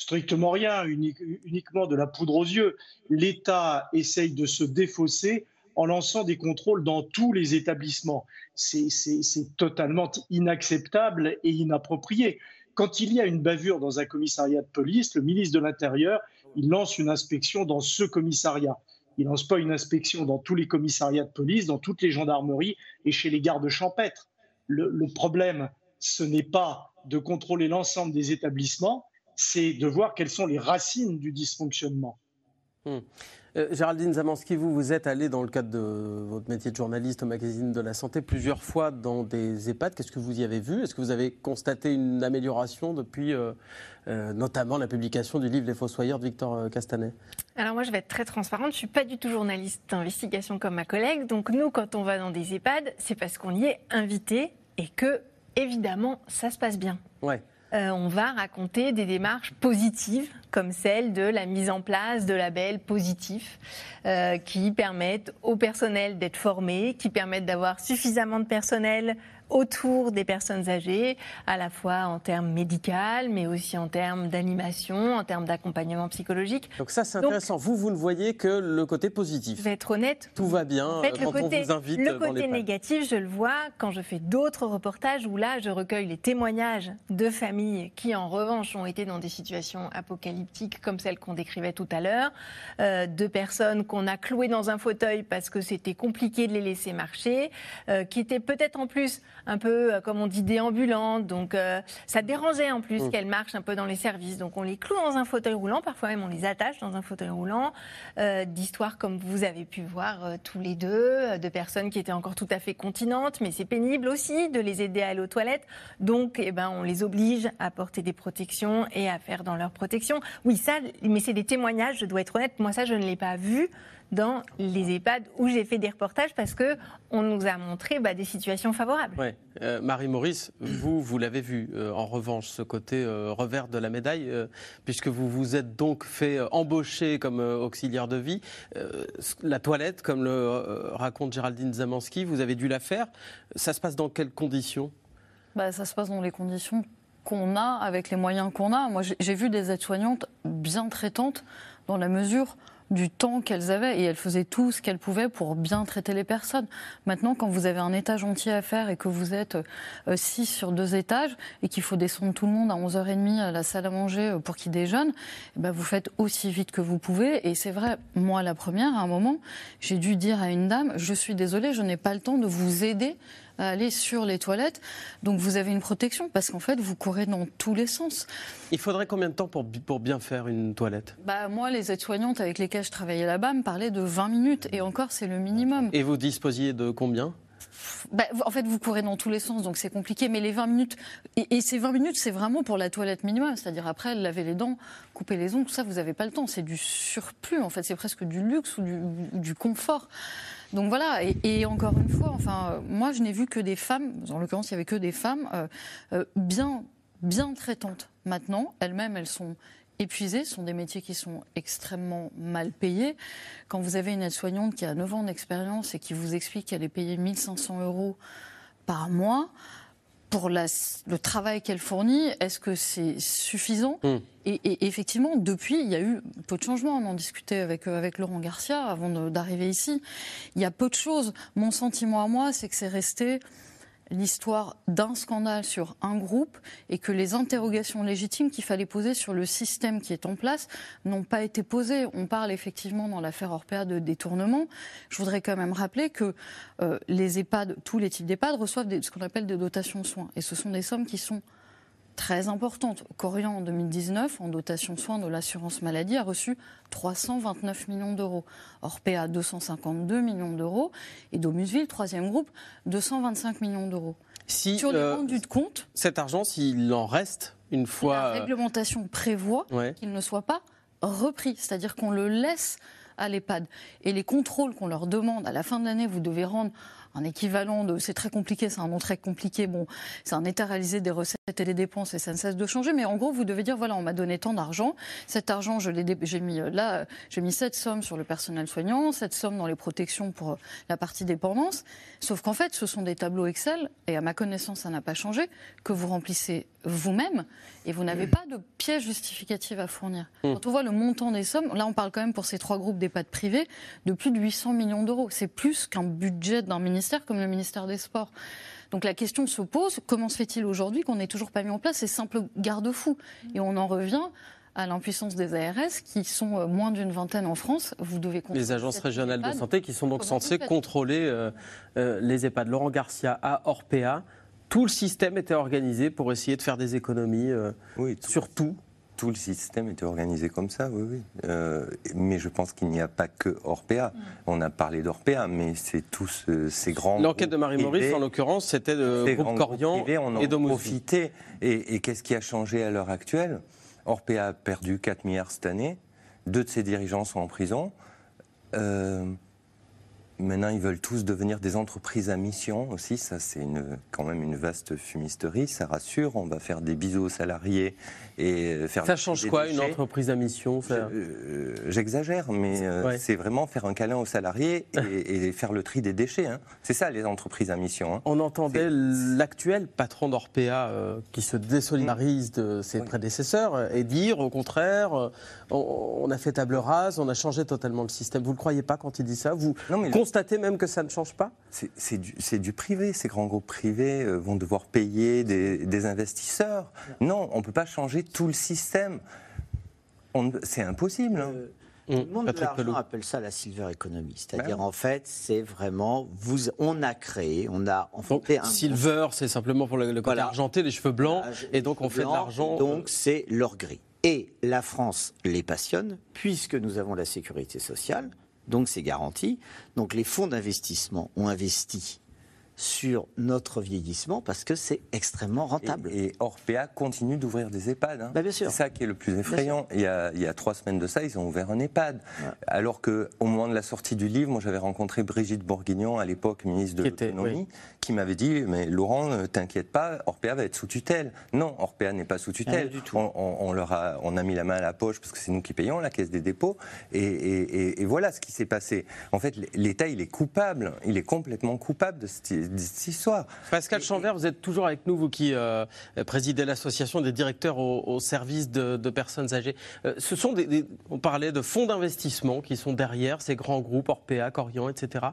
strictement rien, uniquement de la poudre aux yeux. L'État essaye de se défausser en lançant des contrôles dans tous les établissements. C'est totalement inacceptable et inapproprié. Quand il y a une bavure dans un commissariat de police, le ministre de l'Intérieur, il lance une inspection dans ce commissariat. Il lance pas une inspection dans tous les commissariats de police, dans toutes les gendarmeries et chez les gardes champêtres. le problème, ce n'est pas de contrôler l'ensemble des établissements, c'est de voir quelles sont les racines du dysfonctionnement. Hmm. Euh, Géraldine Zamanski, vous, vous êtes allée dans le cadre de votre métier de journaliste au magazine de la santé plusieurs fois dans des EHPAD. Qu'est-ce que vous y avez vu? Est-ce que vous avez constaté une amélioration depuis euh, euh, notamment la publication du livre Les Fossoyeurs de Victor Castanet? Alors moi, je vais être très transparente. Je ne suis pas du tout journaliste d'investigation comme ma collègue. Donc nous, quand on va dans des EHPAD, c'est parce qu'on y est invité et que, évidemment, ça se passe bien. Ouais. Euh, on va raconter des démarches positives comme celle de la mise en place de labels positifs euh, qui permettent au personnel d'être formé, qui permettent d'avoir suffisamment de personnel autour des personnes âgées, à la fois en termes médicaux, mais aussi en termes d'animation, en termes d'accompagnement psychologique. Donc ça, c'est intéressant. vous, vous ne voyez que le côté positif. Je vais être honnête. Tout va bien en fait, quand le côté, on vous invite Le côté dans négatif, je le vois quand je fais d'autres reportages où là, je recueille les témoignages de familles qui, en revanche, ont été dans des situations apocalyptiques comme celles qu'on décrivait tout à l'heure, euh, de personnes qu'on a clouées dans un fauteuil parce que c'était compliqué de les laisser marcher, euh, qui étaient peut-être en plus un peu, euh, comme on dit, déambulantes. Donc, ça dérangeait en plus mm. qu'elles marchent un peu dans les services. Donc, on les cloue dans un fauteuil roulant. Parfois même, on les attache dans un fauteuil roulant. D'histoires comme vous avez pu voir tous les deux, de personnes qui étaient encore tout à fait continentes. Mais c'est pénible aussi de les aider à aller aux toilettes. Donc, eh ben, on les oblige à porter des protections et à faire dans leur protection. Oui, ça, mais c'est des témoignages, je dois être honnête. Moi, ça, je ne l'ai pas vu dans les EHPAD où j'ai fait des reportages parce que on nous a montré bah, des situations favorables. Ouais. Euh, Marie-Maurice, vous, vous l'avez vu, euh, en revanche, ce côté euh, revers de la médaille, puisque vous vous êtes donc fait embaucher comme auxiliaire de vie. la toilette, comme le raconte Géraldine Zamanski, vous avez dû la faire. Ça se passe dans quelles conditions? Bah, Ça se passe dans les conditions qu'on a, avec les moyens qu'on a. Moi, j'ai vu des aides-soignantes bien traitantes, dans la mesure du temps qu'elles avaient et elles faisaient tout ce qu'elles pouvaient pour bien traiter les personnes. Maintenant, quand vous avez un étage entier à faire et que vous êtes 6 sur deux étages et qu'il faut descendre tout le monde à 11h30 à la salle à manger pour qu'ils déjeunent, eh ben vous faites aussi vite que vous pouvez. Et c'est vrai, moi la première, à un moment, j'ai dû dire à une dame, je suis désolée, je n'ai pas le temps de vous aider à aller sur les toilettes. Donc vous avez une protection parce qu'en fait, vous courez dans tous les sens. Il faudrait combien de temps pour, pour bien faire une toilette? Bah, Moi, les aides-soignantes avec lesquelles je travaillais là-bas me parlaient de 20 minutes. Et encore, c'est le minimum. Et vous disposiez de combien? Bah, en fait, vous courez dans tous les sens, donc c'est compliqué. Mais les 20 minutes, et, ces 20 minutes, c'est vraiment pour la toilette minimum. C'est-à-dire après, laver les dents, couper les ongles, tout ça, vous n'avez pas le temps. C'est du surplus, en fait. C'est presque du luxe ou du, confort. Donc voilà, et, encore une fois, enfin, moi, je n'ai vu que des femmes, en l'occurrence, il n'y avait que des femmes euh, euh, bien, bien traitantes. Maintenant, elles-mêmes, elles sont épuisés. Ce sont des métiers qui sont extrêmement mal payés. Quand vous avez une aide-soignante qui a 9 ans d'expérience et qui vous explique qu'elle est payée 1500 euros par mois, pour le travail qu'elle fournit, est-ce que c'est suffisant? Hmm. et, effectivement, depuis, il y a eu peu de changements. On en discutait avec, euh, avec Laurent Garcia avant d'arriver ici. Il y a peu de choses. Mon sentiment à moi, c'est que c'est resté l'histoire d'un scandale sur un groupe et que les interrogations légitimes qu'il fallait poser sur le système qui est en place n'ont pas été posées. On parle effectivement dans l'affaire Orpea de détournement. Je voudrais quand même rappeler que euh, les EHPAD, tous les types d'EHPAD reçoivent ce qu'on appelle des dotations soins. Et ce sont des sommes qui sont très importante. Corian, en 2019, en dotation soins de l'assurance maladie, a reçu 329 millions d'euros. Orpea, 252 millions d'euros. Et Domusville, troisième groupe, 225 millions d'euros. Si, Sur les rendus euh, de compte. Cet argent, s'il en reste une fois. La euh, réglementation prévoit qu'il ne soit pas repris. C'est-à-dire qu'on le laisse à l'EHPAD. Et les contrôles qu'on leur demande à la fin de l'année, vous devez rendre un équivalent de. C'est très compliqué, c'est un nom très compliqué. Bon, c'est un état réalisé des recettes et des dépenses et ça ne cesse de changer. Mais en gros, vous devez dire voilà, on m'a donné tant d'argent. Cet argent, je l'ai, j'ai mis euh, là, j'ai mis cette somme sur le personnel soignant, cette somme dans les protections pour euh, la partie dépendance. Sauf qu'en fait, ce sont des tableaux Excel et à ma connaissance, ça n'a pas changé que vous remplissez vous-même et vous n'avez pas de pièce justificative à fournir. Mmh. Quand on voit le montant des sommes, là, on parle quand même pour ces trois groupes d'EHPAD privés de plus de 800 millions d'euros. C'est plus qu'un budget d'un ministère comme le ministère des Sports. Donc la question se pose, comment se fait-il aujourd'hui qu'on n'ait toujours pas mis en place ces simples garde-fous? Et on en revient à l'impuissance des ARS, qui sont euh, moins d'une vingtaine en France. Vous devez les agences régionales de santé qui sont donc censées contrôler euh, euh, les EHPAD. Laurent Garcia à Orpea, tout le système était organisé pour essayer de faire des économies oui, sur tout tout le système était organisé comme ça, oui, oui. Euh, mais je pense qu'il n'y a pas que Orpea. Mm. On a parlé d'Orpea, mais c'est tous ces grands. L'enquête de Marie-Maurice, en l'occurrence, c'était le groupe Corian et de profité. Et, et qu'est-ce qui a changé à l'heure actuelle? Orpea a perdu 4 milliards cette année. Deux de ses dirigeants sont en prison. Euh, Maintenant, ils veulent tous devenir des entreprises à mission aussi. Ça, c'est quand même une vaste fumisterie. Ça rassure. On va faire des bisous aux salariés et faire. Ça change quoi une entreprise à mission euh, J'exagère, mais euh, c'est vraiment faire un câlin aux salariés [LAUGHS] et, faire le tri des déchets. Hein. C'est ça les entreprises à mission. Hein. On entendait l'actuel patron d'Orpea euh, qui se désolidarise de ses prédécesseurs et dire au contraire, on, a fait table rase, on a changé totalement le système. Vous le croyez pas quand il dit ça? Vous non, mais constatez même que ça ne change pas? C'est du, du, privé. Ces grands groupes privés euh, vont devoir payer des, investisseurs. Non, on ne peut pas changer tout le système. C'est impossible. Hein. Euh, le monde de l'argent appelle ça la silver economy. C'est-à-dire, ben en fait, c'est vraiment, vous, on a créé, on a enfanté un. Silver, c'est simplement pour le, côté argenté, les cheveux blancs, et donc on fait de l'argent. Donc, c'est l'or gris. Et la France les passionne, puisque nous avons la sécurité sociale, donc c'est garanti. Donc les fonds d'investissement ont investi sur notre vieillissement parce que c'est extrêmement rentable. Et, Orpea continue d'ouvrir des EHPAD. Hein. Bah, c'est ça qui est le plus effrayant. Il y, a, trois semaines de ça, ils ont ouvert un EHPAD. Alors qu'au moment de la sortie du livre, moi j'avais rencontré Brigitte Bourguignon, à l'époque ministre de l'Autonomie, qui m'avait dit Mais Laurent, ne t'inquiète pas, Orpea va être sous tutelle. Non, Orpea n'est pas sous tutelle. du tout. On, leur a, on a mis la main à la poche parce que c'est nous qui payons, la caisse des dépôts. Et, voilà ce qui s'est passé. En fait, l'État, il est coupable. Il est complètement coupable de, histoires. Pascal Chanvert, vous êtes toujours avec nous, vous qui euh, présidez l'association des directeurs au, service de, personnes âgées. Euh, ce sont des, on parlait de fonds d'investissement qui sont derrière ces grands groupes, Orpea, Corian, etc.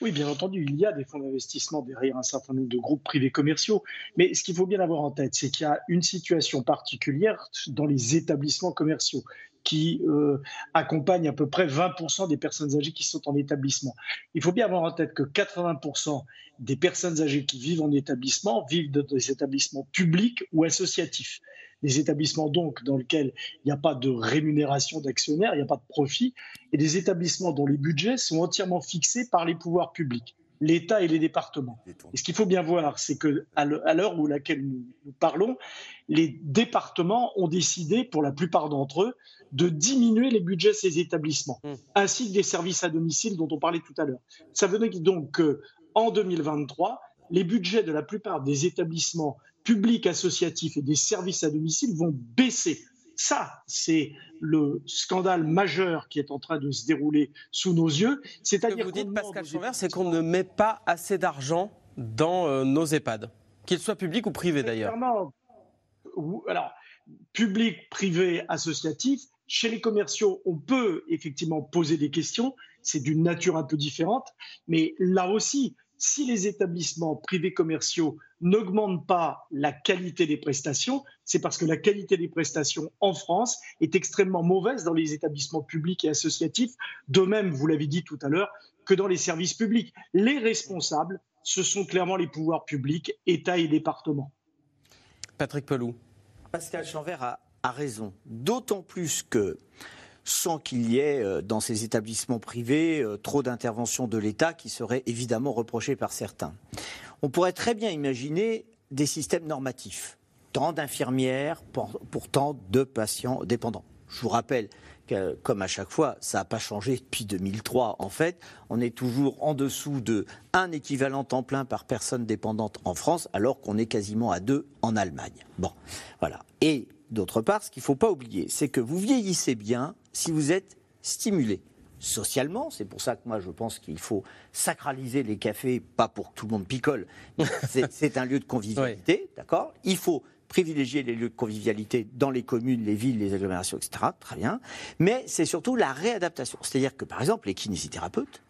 Oui, bien entendu, il y a des fonds d'investissement derrière un certain nombre de groupes privés commerciaux. Mais ce qu'il faut bien avoir en tête, c'est qu'il y a une situation particulière dans les établissements commerciaux qui euh, accompagnent à peu près 20% des personnes âgées qui sont en établissement. Il faut bien avoir en tête que 80% des personnes âgées qui vivent en établissement vivent dans des établissements publics ou associatifs des établissements donc dans lesquels il n'y a pas de rémunération d'actionnaires, il n'y a pas de profit, et des établissements dont les budgets sont entièrement fixés par les pouvoirs publics, l'État et les départements. Et ce qu'il faut bien voir, c'est que à l'heure où laquelle nous, parlons, les départements ont décidé, pour la plupart d'entre eux, de diminuer les budgets de ces établissements, mmh. ainsi que des services à domicile dont on parlait tout à l'heure. Ça veut dire donc qu'en 2023, les budgets de la plupart des établissements publics associatifs et des services à domicile vont baisser. Ça, c'est le scandale majeur qui est en train de se dérouler sous nos yeux. C'est-à-dire que vous dites, Pascal Chambert, c'est qu'on ne met pas assez d'argent dans euh, nos EHPAD, qu'ils soient publics ou privés d'ailleurs. Alors, public, privé, associatif, chez les commerciaux, on peut effectivement poser des questions. C'est d'une nature un peu différente. Mais là aussi, si les établissements privés commerciaux n'augmentent pas la qualité des prestations, c'est parce que la qualité des prestations en France est extrêmement mauvaise dans les établissements publics et associatifs, de même, vous l'avez dit tout à l'heure, que dans les services publics. Les responsables, ce sont clairement les pouvoirs publics, État et départements. Patrick Pelou. Pascal Chanvert a, a raison, d'autant plus que sans qu'il y ait euh, dans ces établissements privés euh, trop d'intervention de l'État qui serait évidemment reproché par certains. On pourrait très bien imaginer des systèmes normatifs, tant d'infirmières pour, tant de patients dépendants. Je vous rappelle que, comme à chaque fois, ça n'a pas changé depuis 2003. En fait, on est toujours en dessous de un équivalent temps plein par personne dépendante en France, alors qu'on est quasiment à deux en Allemagne. Bon, voilà. Et d'autre part, ce qu'il ne faut pas oublier, c'est que vous vieillissez bien si vous êtes stimulé socialement. C'est pour ça que moi je pense qu'il faut sacraliser les cafés, pas pour que tout le monde picole. [LAUGHS] C'est un lieu de convivialité, d'accord? Il faut privilégier les lieux de convivialité dans les communes, les villes, les agglomérations, etc. Très bien. Mais c'est surtout la réadaptation. C'est-à-dire que par exemple les kinésithérapeutes,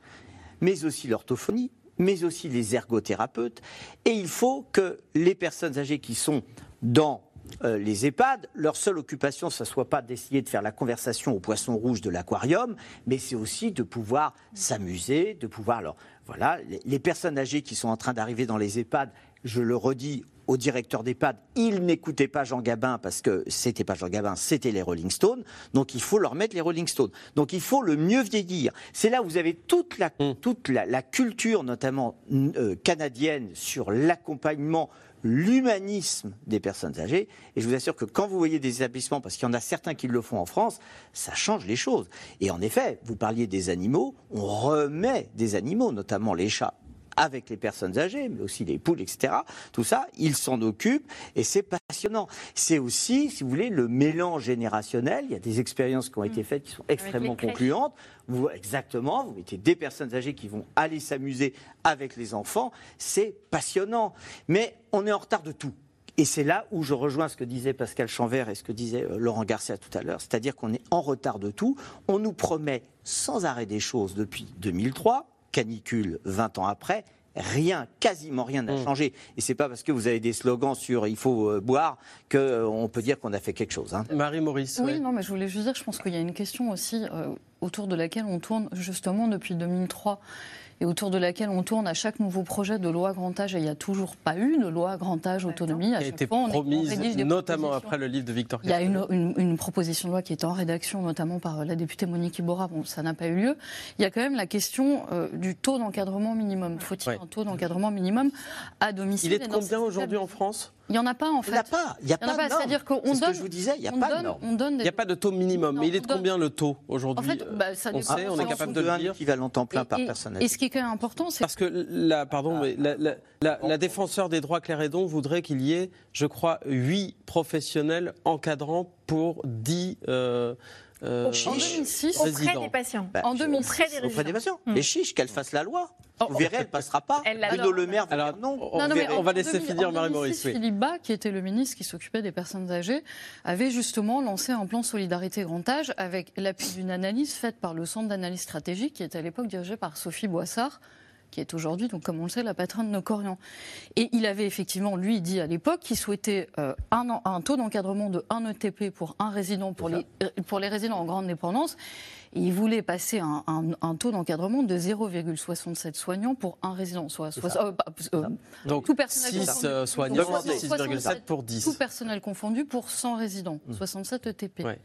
mais aussi l'orthophonie, mais aussi les ergothérapeutes, et il faut que les personnes âgées qui sont dans euh, les EHPAD, leur seule occupation, ce ne soit pas d'essayer de faire la conversation au poisson rouge de l'aquarium, mais c'est aussi de pouvoir s'amuser, de pouvoir. Alors, voilà, les, personnes âgées qui sont en train d'arriver dans les EHPAD, je le redis au directeur d'EHPAD, ils n'écoutaient pas Jean Gabin parce que c'était pas Jean Gabin, c'était les Rolling Stones. Donc il faut leur mettre les Rolling Stones. Donc il faut le mieux vieillir. C'est là où vous avez toute la, mm. la, culture, notamment euh, canadienne, sur l'accompagnement l'humanisme des personnes âgées. Et je vous assure que quand vous voyez des établissements, parce qu'il y en a certains qui le font en France, ça change les choses. Et en effet, vous parliez des animaux, on remet des animaux, notamment les chats avec les personnes âgées, mais aussi les poules, etc. Tout ça, ils s'en occupent et c'est passionnant. C'est aussi, si vous voulez, le mélange générationnel. Il y a des expériences qui ont été mm. faites qui sont extrêmement concluantes. Vous, exactement, vous mettez des personnes âgées qui vont aller s'amuser avec les enfants. C'est passionnant. Mais on est en retard de tout. Et c'est là où je rejoins ce que disait Pascal Chanvert et ce que disait euh, Laurent Garcia tout à l'heure, c'est-à-dire qu'on est en retard de tout. On nous promet sans arrêt des choses depuis 2003 canicule 20 ans après, rien, quasiment rien n'a mm. changé. Et c'est pas parce que vous avez des slogans sur il faut euh, boire qu'on euh, peut dire qu'on a fait quelque chose. Hein. Marie-Maurice. Oui, non, mais je voulais juste dire, je pense qu'il y a une question aussi euh, autour de laquelle on tourne justement depuis 2003 et autour de laquelle on tourne à chaque nouveau projet de loi grand âge. Et il n'y a toujours pas eu de loi grand âge autonomie. À qui a été promise, notamment après le livre de Victor Il y a une, proposition de loi qui est en rédaction, notamment par la députée Monique Iborra. Bon, ça n'a pas eu lieu. Il y a quand même la question euh, du taux d'encadrement minimum. Faut-il un taux d'encadrement minimum à domicile Il est de combien aujourd'hui en France? Il n'y en a pas en fait. Il n'y a pas. Il n'y a, pas. C'est-à-dire qu'on donne. Ce que je vous disais, il n'y a pas on donne, Il n'y a pas de taux minimum. mais il est de combien le taux aujourd'hui en fait, bah, On sait, on est capable de le dire. équivalent temps plein par personne. Et ce qui est quand même important, c'est parce que la, pardon, mais la, la, défenseur des droits Claire Edon voudrait qu'il y ait, je crois, 8 professionnels encadrants pour 10 euh, en 2006, auprès des patients. Bah, En 2006, auprès des auprès des résidents. patients. Les chiches, qu'elle fasse la loi. Vous verrez, elle passera pas. Elle Bruno Le Maire Alors, non. on, Non, non, mais verra- on en- va laisser 2000 finir Marie-Maurice. 2006, oui. Philippe Bas, qui était le ministre qui s'occupait des personnes âgées, avait justement lancé un plan solidarité grand âge avec l'appui d'une analyse faite par le Centre d'analyse stratégique, qui était à l'époque dirigé par Sophie Boissard qui est aujourd'hui, donc comme on le sait, la patronne de nos Corians. Et il avait effectivement, lui, dit à l'époque qu'il souhaitait euh, un, an- un taux d'encadrement de 1 ETP pour un résident pour les, euh, pour les résidents en grande dépendance. Et il voulait passer un, un- un taux d'encadrement de 0,67 soignants pour un résident, soit, soit euh, pas- euh, Donc, tout personnel 6 confondu. euh, soignants, Donc, c'est 6,7 pour 10. Tout personnel confondu pour 100 résidents, Mmh. 67 ETP. Ouais.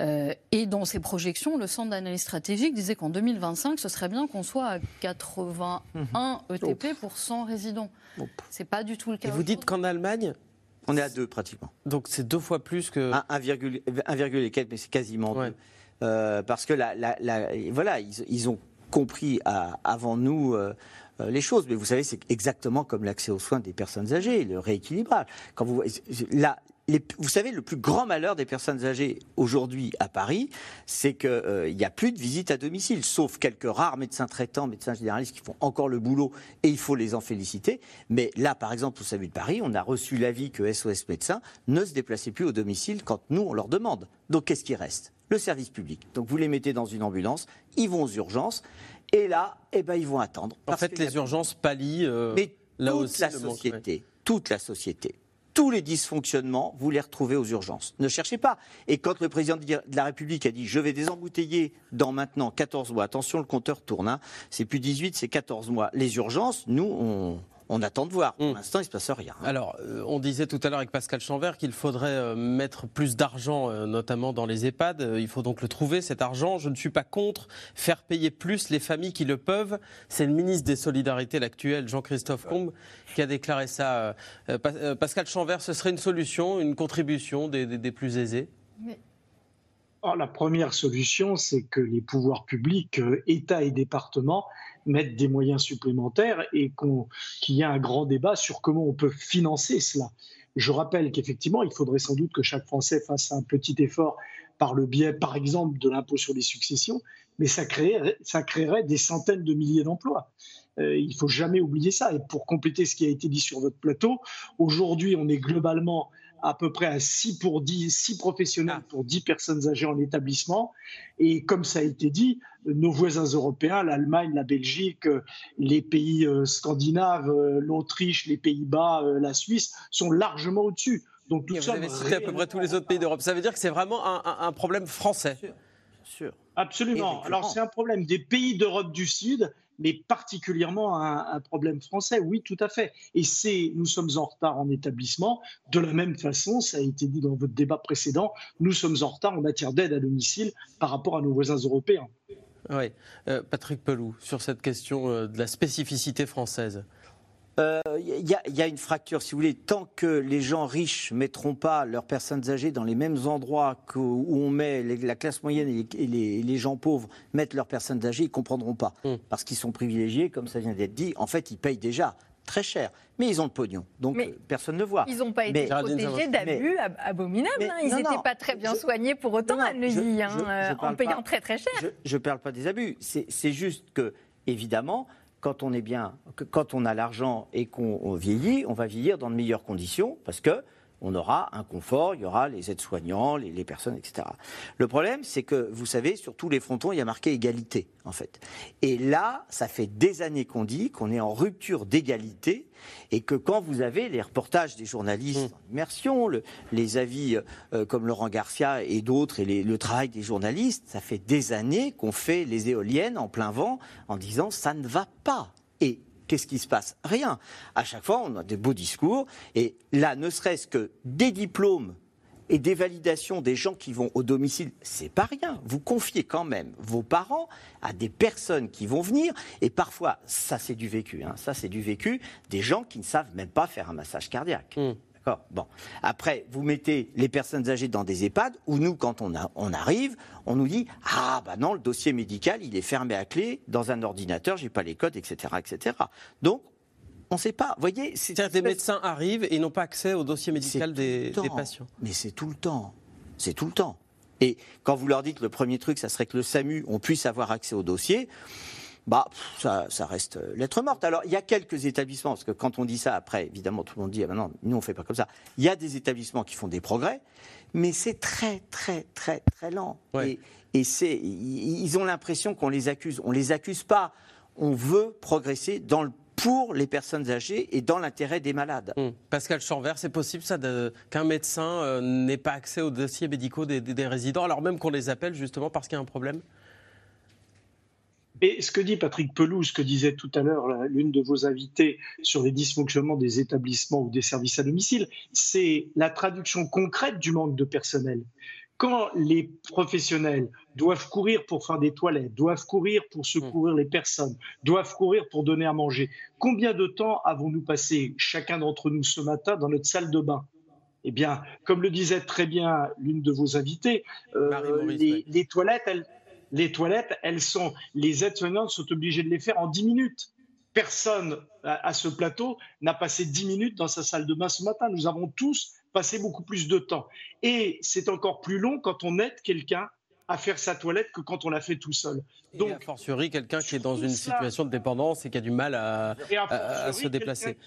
Euh, et dans ses projections, le Centre d'analyse stratégique disait qu'en 2025, ce serait bien qu'on soit à 81 ETP pour 100 résidents. C'est pas du tout le cas. Et vous dites qu'en Allemagne, On est à deux pratiquement. donc c'est deux fois plus que. Un- 1,1 et quelques, mais c'est quasiment Ouais. deux. Euh, parce que la, la- la- voilà, ils, ils ont compris à- avant nous euh, les choses. Mais vous savez, c'est exactement comme l'accès aux soins des personnes âgées, le rééquilibrage. Quand vous, là, les- vous savez, le plus grand malheur des personnes âgées aujourd'hui à Paris, c'est qu'il n'y a plus de visite à domicile, sauf quelques rares médecins traitants, médecins généralistes qui font encore le boulot et il faut les en féliciter. Mais là, par exemple, au SAMU de Paris, on a reçu l'avis que SOS Médecins ne se déplaçaient plus au domicile quand nous, on leur demande. Donc, qu'est-ce qui reste? Le service public. Donc, vous les mettez dans une ambulance, ils vont aux urgences, et là, eh ben, ils vont attendre. En fait, les urgences pallient euh, mais là toute aussi la manque, société, toute la société, tous les dysfonctionnements, vous les retrouvez aux urgences. Ne cherchez pas. Et quand le président de la République a dit je vais désembouteiller dans maintenant 14 mois, attention, le compteur tourne, hein, c'est plus 18, c'est 14 mois. Les urgences, nous, on, on attend de voir. Pour l'instant, il ne se passe rien. hein. Alors, euh, on disait tout à l'heure avec Pascal Chanvert qu'il faudrait euh, mettre plus d'argent, euh, notamment dans les EHPAD. Il faut donc le trouver, cet argent. Je ne suis pas contre faire payer plus les familles qui le peuvent. C'est le ministre des Solidarités, l'actuel Jean-Christophe Combe, qui a déclaré ça. Euh, euh, Pa- euh, Pascal Chanvert, ce serait une solution, une contribution des, des- des plus aisés? Alors, la première solution, c'est que les pouvoirs publics, euh, État et départements, mettent des moyens supplémentaires et qu'il y ait un grand débat sur comment on peut financer cela. Je rappelle qu'effectivement, il faudrait sans doute que chaque Français fasse un petit effort par le biais, par exemple, de l'impôt sur les successions, mais ça créerait, des centaines de milliers d'emplois. Euh, il faut jamais oublier ça. Et pour compléter ce qui a été dit sur votre plateau, aujourd'hui, on est globalement à peu près à 6 pour 10, 6 professionnels pour 10 personnes âgées en établissement. Et comme ça a été dit, nos voisins européens, l'Allemagne, la Belgique, euh, les pays euh, scandinaves, euh, l'Autriche, les Pays-Bas, la Suisse sont largement au-dessus. Donc tout Vous ça avez cité à peu près tous les autres pays d'Europe. Ça veut dire que c'est vraiment un, un- un problème français. sûr. Absolument. Alors c'est un problème des pays d'Europe du Sud, mais particulièrement un, un problème français. Oui, tout à fait. Et c'est, nous sommes en retard en établissement. De la même façon, ça a été dit dans votre débat précédent, nous sommes en retard en matière d'aide à domicile par rapport à nos voisins européens. Oui. Euh, Patrick Pelou, sur cette question euh, de la spécificité française. Il y, a- il y a une fracture, si vous voulez, tant que les gens riches mettront pas leurs personnes âgées dans les mêmes endroits que- où on met les- la classe moyenne et les, et les- et les gens pauvres mettent leurs personnes âgées, ils comprendront pas. Parce qu'ils sont privilégiés, comme ça vient d'être dit. En fait, ils payent déjà très cher, mais ils ont le pognon. Donc Mais euh, personne ne voit. Ils n'ont pas été Mais- protégés d'abus ab- abominables. Mais- hein. Ils non, n'étaient non, pas très bien soignés pour autant, je- Anne-Levy, hein, je- je euh, en payant pas- très très cher. Je ne parle pas des abus. C'est c'est juste que, évidemment, quand on est bien, quand on a l'argent et qu'on on vieillit, on va vieillir dans de meilleures conditions parce que on aura un confort, il y aura les aides-soignants, les, les personnes, etc. Le problème, c'est que, vous savez, sur tous les frontons, il y a marqué égalité, en fait. Et là, ça fait des années qu'on dit qu'on est en rupture d'égalité et que quand vous avez les reportages des journalistes en immersion, le- les avis euh, comme Laurent Garcia et d'autres, et les- le travail des journalistes, ça fait des années qu'on fait les éoliennes en plein vent en disant ça ne va pas. Et qu'est-ce qui se passe Rien. À chaque fois, on a des beaux discours. Et là, ne serait-ce que des diplômes et des validations des gens qui vont au domicile, c'est pas rien. Vous confiez quand même vos parents à des personnes qui vont venir. Et parfois, ça c'est du vécu. hein, ça c'est du vécu des gens qui ne savent même pas faire un massage cardiaque. D'accord Bon. Après, vous mettez les personnes âgées dans des EHPAD où nous, quand on, a- on arrive, on nous dit Ah, bah non, le dossier médical, il est fermé à clé dans un ordinateur, j'ai pas les codes, etc. etc. Donc, on ne sait pas. Vous voyez c'est- que les médecins arrivent et n'ont pas accès au dossier médical des, des patients. Mais c'est tout le temps. C'est tout le temps. Et quand vous leur dites le premier truc, ça serait que le SAMU, on puisse avoir accès au dossier, bah, ça, ça reste euh, lettre morte. Alors, il y a quelques établissements, parce que quand on dit ça, après, évidemment, tout le monde dit, ah ben non, nous, on fait pas comme ça. Il y a des établissements qui font des progrès, mais c'est très, très, très, très lent. Et, et c'est, ils ont l'impression qu'on les accuse. On les accuse pas. On veut progresser dans le pour les personnes âgées et dans l'intérêt des malades. Hum. Pascal Chanvert, c'est possible ça qu'un médecin euh, n'ait pas accès aux dossiers médicaux des, des résidents, alors même qu'on les appelle justement parce qu'il y a un problème? Et ce que dit Patrick Pelouse, ce que disait tout à l'heure l'une de vos invités sur les dysfonctionnements des établissements ou des services à domicile, c'est la traduction concrète du manque de personnel. Quand les professionnels doivent courir pour faire des toilettes, doivent courir pour secourir les personnes, doivent courir pour donner à manger, combien de temps avons-nous passé, chacun d'entre nous ce matin, dans notre salle de bain? Eh bien, comme le disait très bien l'une de vos invités, euh, les, les, toilettes, elles, les toilettes, elles sont, les aides-soignantes sont obligées de les faire en 10 minutes. Personne à, ce plateau n'a passé 10 minutes dans sa salle de bain ce matin. Nous avons tous passé beaucoup plus de temps. Et c'est encore plus long quand on aide quelqu'un à faire sa toilette que quand on l'a fait tout seul. Donc, et a fortiori, quelqu'un qui est dans une situation de dépendance et qui a du mal à, se déplacer.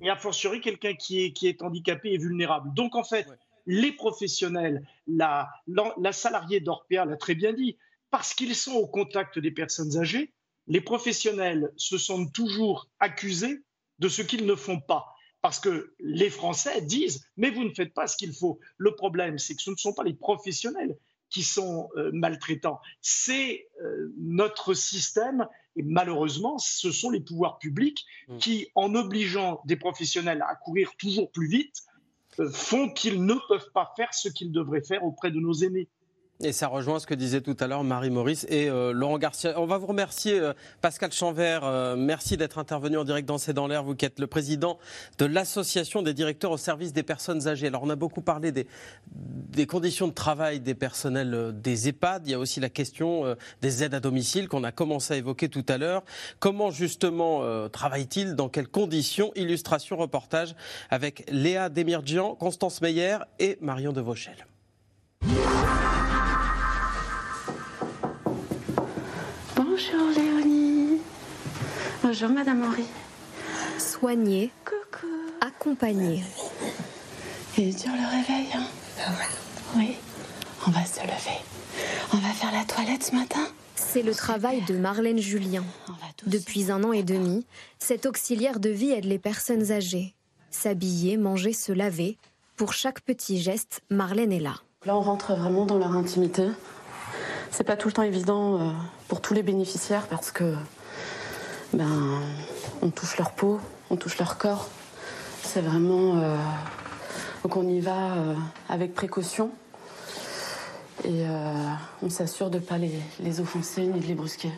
et a fortiori, quelqu'un qui est, qui est handicapé et vulnérable. Donc, en fait, les professionnels, la, la, la salariée d'Orpea l'a très bien dit, parce qu'ils sont au contact des personnes âgées, les professionnels se sentent toujours accusés de ce qu'ils ne font pas. Parce que les Français disent, mais vous ne faites pas ce qu'il faut. Le problème, c'est que ce ne sont pas les professionnels qui sont euh, maltraitants, c'est euh, notre système, et malheureusement, ce sont les pouvoirs publics mmh. qui, en obligeant des professionnels à courir toujours plus vite, euh, font qu'ils ne peuvent pas faire ce qu'ils devraient faire auprès de nos aînés. Et ça rejoint ce que disait tout à l'heure Marie-Maurice et euh, Laurent Garcia. On va vous remercier, euh, Pascal Chanvert. Euh, merci d'être intervenu en direct dans C'est dans l'air. Vous qui êtes le président de l'Association des directeurs au service des personnes âgées. Alors, on a beaucoup parlé des, des conditions de travail des personnels des EHPAD. Il y a aussi la question des aides à domicile qu'on a commencé à évoquer tout à l'heure. Comment, justement, travaillent-ils Dans quelles conditions? Illustration, reportage avec Léa Demirjian, Constance Meyer et Marion Devauchel. Bonjour Madame Henri. Soigner. Coucou. Accompagner. Il est dur le réveil, hein Oui. On va se lever. On va faire la toilette ce matin. C'est le travail de Marlène Julien. Depuis un an et demi, cette auxiliaire de vie aide les personnes âgées. S'habiller, manger, se laver. Pour chaque petit geste, Marlène est là. Là, on rentre vraiment dans leur intimité. C'est pas tout le temps évident euh, pour tous les bénéficiaires parce que ben on touche leur peau, on touche leur corps. C'est vraiment euh, donc on y va euh, avec précaution et on s'assure de pas les, les offenser ni de les brusquer.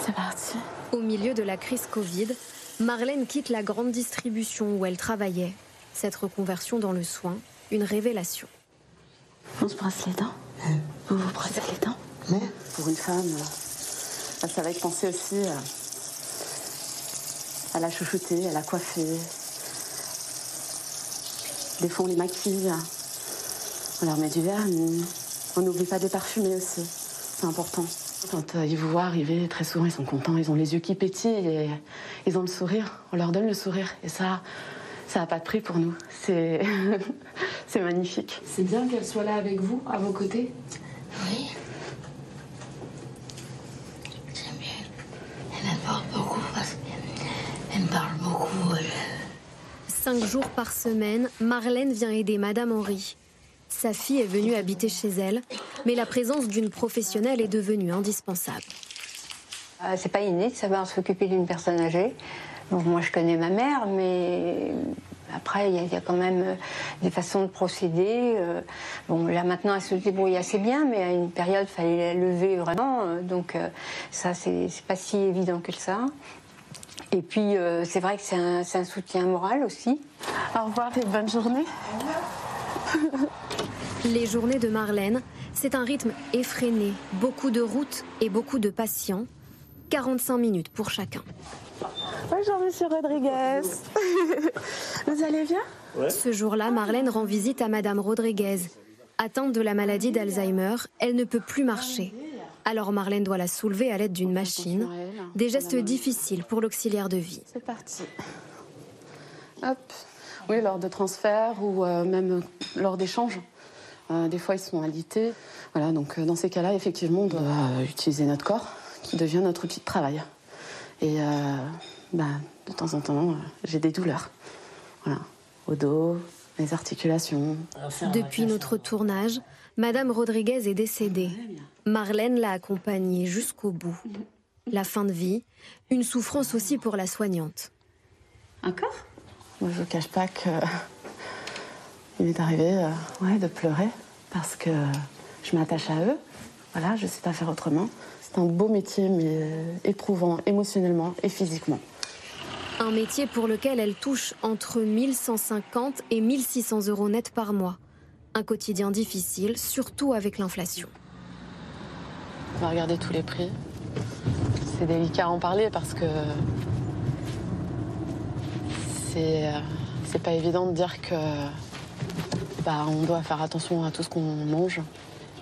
C'est parti. Au milieu de la crise Covid, Marlène quitte la grande distribution où elle travaillait. Cette reconversion dans le soin, une révélation. On se brosse les dents. Vous vous brossez les dents pour une femme, euh, ça va être pensé aussi à, la chouchouter, à la coiffer. Des fois, on les maquille. On leur met du vernis. On n'oublie pas de parfumer aussi. C'est important. Quand euh, ils vous voient arriver, très souvent, ils sont contents. Ils ont les yeux qui pétillent et ils ont le sourire. On leur donne le sourire. Et ça, ça n'a pas de prix pour nous. C'est, [LAUGHS] c'est magnifique. C'est bien qu'elle soit là avec vous, à vos côtés. Oui. Cinq jours par semaine, Marlène vient aider Madame Henri. Sa fille est venue habiter chez elle, mais la présence d'une professionnelle est devenue indispensable. Euh, c'est pas inné de savoir s'occuper d'une personne âgée. moi, je connais ma mère, mais après, il y, a quand même euh, des façons de procéder. Euh. Bon, là maintenant, elle se débrouille assez bien, mais à une période, il fallait la lever vraiment. Donc, ça, c'est pas si évident que ça. Et puis, c'est vrai que c'est un, un, soutien moral aussi. Au revoir et bonne journée. [LAUGHS] Les journées de Marlène, c'est un rythme effréné, beaucoup de routes et beaucoup de patients. 45 minutes pour chacun. Bonjour Monsieur Rodriguez. [LAUGHS] Vous allez bien? Ce jour-là, Marlène rend visite à Madame Rodriguez. Atteinte de la maladie d'Alzheimer, elle ne peut plus marcher. Alors Marlène doit la soulever à l'aide d'une machine. Des gestes difficiles pour l'auxiliaire de vie. C'est parti. Hop. Oui, lors de transferts ou euh, même lors d'échanges. Euh, des fois, ils sont alités. Voilà, donc euh, dans ces cas-là, effectivement, on doit utiliser notre corps, qui devient notre outil de travail. Et bah, de temps en temps, j'ai des douleurs. Voilà, au dos, les articulations. Depuis notre tournage, Madame Rodriguez est décédée. Marlène l'a accompagnée jusqu'au bout. La fin de vie, une souffrance aussi pour la soignante. Encore Je ne cache pas que il est arrivé euh, ouais, de pleurer parce que je m'attache à eux. Voilà, je ne sais pas faire autrement. C'est un beau métier, mais euh, éprouvant émotionnellement et physiquement. Un métier pour lequel elle touche entre 1150 et 1600 euros net par mois. Un quotidien difficile, surtout avec l'inflation. On va regarder tous les prix. C'est délicat à en parler parce que c'est euh, c'est pas évident de dire que bah, on doit faire attention à tout ce qu'on mange.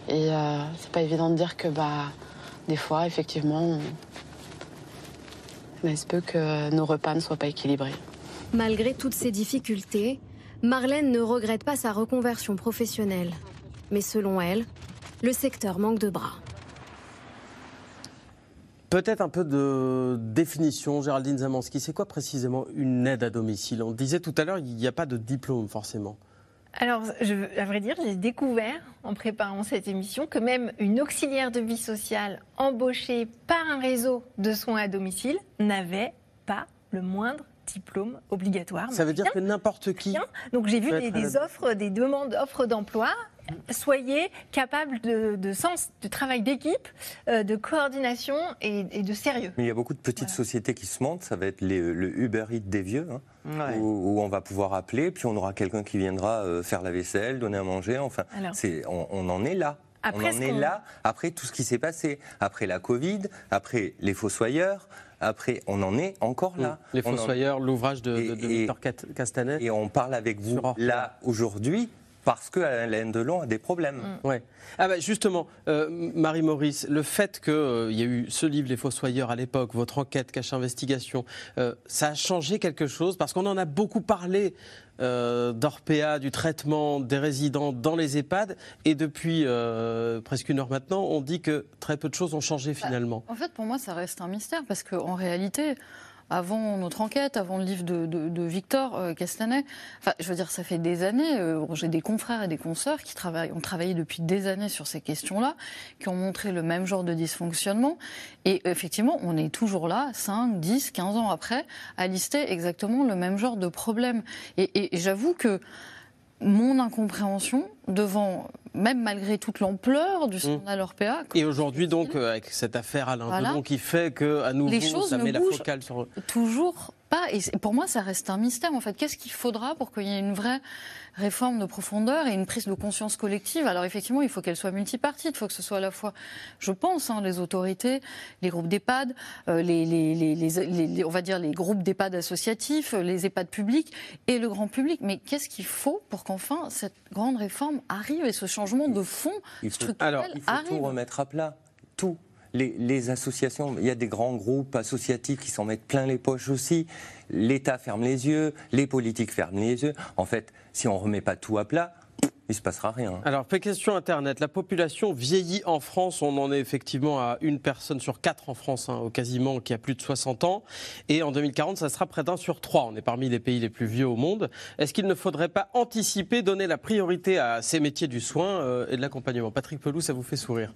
Et euh, c'est pas évident de dire que bah, des fois, effectivement, il se peut que nos repas ne soient pas équilibrés. Malgré toutes ces difficultés, Marlène ne regrette pas sa reconversion professionnelle. Mais selon elle, le secteur manque de bras. Peut-être un peu de définition, Géraldine Zamanski. C'est quoi précisément une aide à domicile? On disait tout à l'heure, il n'y a pas de diplôme forcément. Alors, je, à vrai dire, j'ai découvert en préparant cette émission que même une auxiliaire de vie sociale embauchée par un réseau de soins à domicile n'avait pas le moindre diplôme obligatoire. Ça veut dire que n'importe qui. Donc j'ai vu des, offres, des demandes d'offres d'emploi. Soyez capable de, sens, de travail d'équipe, euh, de coordination et, de sérieux. il y a beaucoup de petites sociétés qui se montent. Ça va être le Uber Eats des vieux, hein, où, on va pouvoir appeler, puis on aura quelqu'un qui viendra euh, faire la vaisselle, donner à manger. Enfin, on, on en est là. Après, on en est là après tout ce qui s'est passé, après la Covid, après les fossoyeurs, après, on en est encore là. Les Fossoyeurs, l'ouvrage de, Victor Castanet. Et on parle avec vous là, aujourd'hui, parce que Alain Delon a des problèmes. Mm. Ouais. Ah bah justement, euh, Marie-Maurice, le fait qu'il euh, y a eu ce livre, Les Fossoyeurs, à l'époque, votre enquête, cache investigation, euh, ça a changé quelque chose? Parce qu'on en a beaucoup parlé d'Orpea, du traitement des résidents dans les EHPAD, et depuis presque une heure maintenant, on dit que très peu de choses ont changé bah, finalement. En fait, pour moi, ça reste un mystère, parce qu'en réalité, avant notre enquête, avant le livre de, Victor euh, Castanet. Enfin, je veux dire, ça fait des années. Euh, j'ai des confrères et des consoeurs qui ont travaillé depuis des années sur ces questions-là, qui ont montré le même genre de dysfonctionnement. Et effectivement, on est toujours là, 5, 10, 15 ans après, à lister exactement le même genre de problème. et j'avoue que mon incompréhension devant, même malgré toute l'ampleur du scandale Orpea. Et aujourd'hui, donc, euh, avec cette affaire Alain voilà. qui fait qu'à nouveau, Les choses ça met la focale sur. Toujours pas. Et pour moi, ça reste un mystère, en fait. Qu'est-ce qu'il faudra pour qu'il y ait une vraie réforme de profondeur et une prise de conscience collective? Alors effectivement, il faut qu'elle soit multipartite, il faut que ce soit à la fois, je pense, hein, les autorités, les groupes d'EHPAD, euh, les, les, on va dire les groupes d'EHPAD associatifs, les EHPAD publics et le grand public. Mais qu'est-ce qu'il faut pour qu'enfin cette grande réforme arrive et ce changement de fond il faut, alors, il faut tout remettre à plat, tout. Les, les, associations, il y a des grands groupes associatifs qui s'en mettent plein les poches aussi. L'État ferme les yeux, les politiques ferment les yeux. En fait, si on ne remet pas tout à plat, il ne se passera rien. Alors, question Internet. La population vieillit en France. On en est effectivement à une personne sur quatre en France, hein, quasiment, qui a plus de 60 ans. Et en 2040, ça sera près d'un sur trois. On est parmi les pays les plus vieux au monde. Est-ce qu'il ne faudrait pas anticiper, donner la priorité à ces métiers du soin euh, et de l'accompagnement? Patrick Pelou, ça vous fait sourire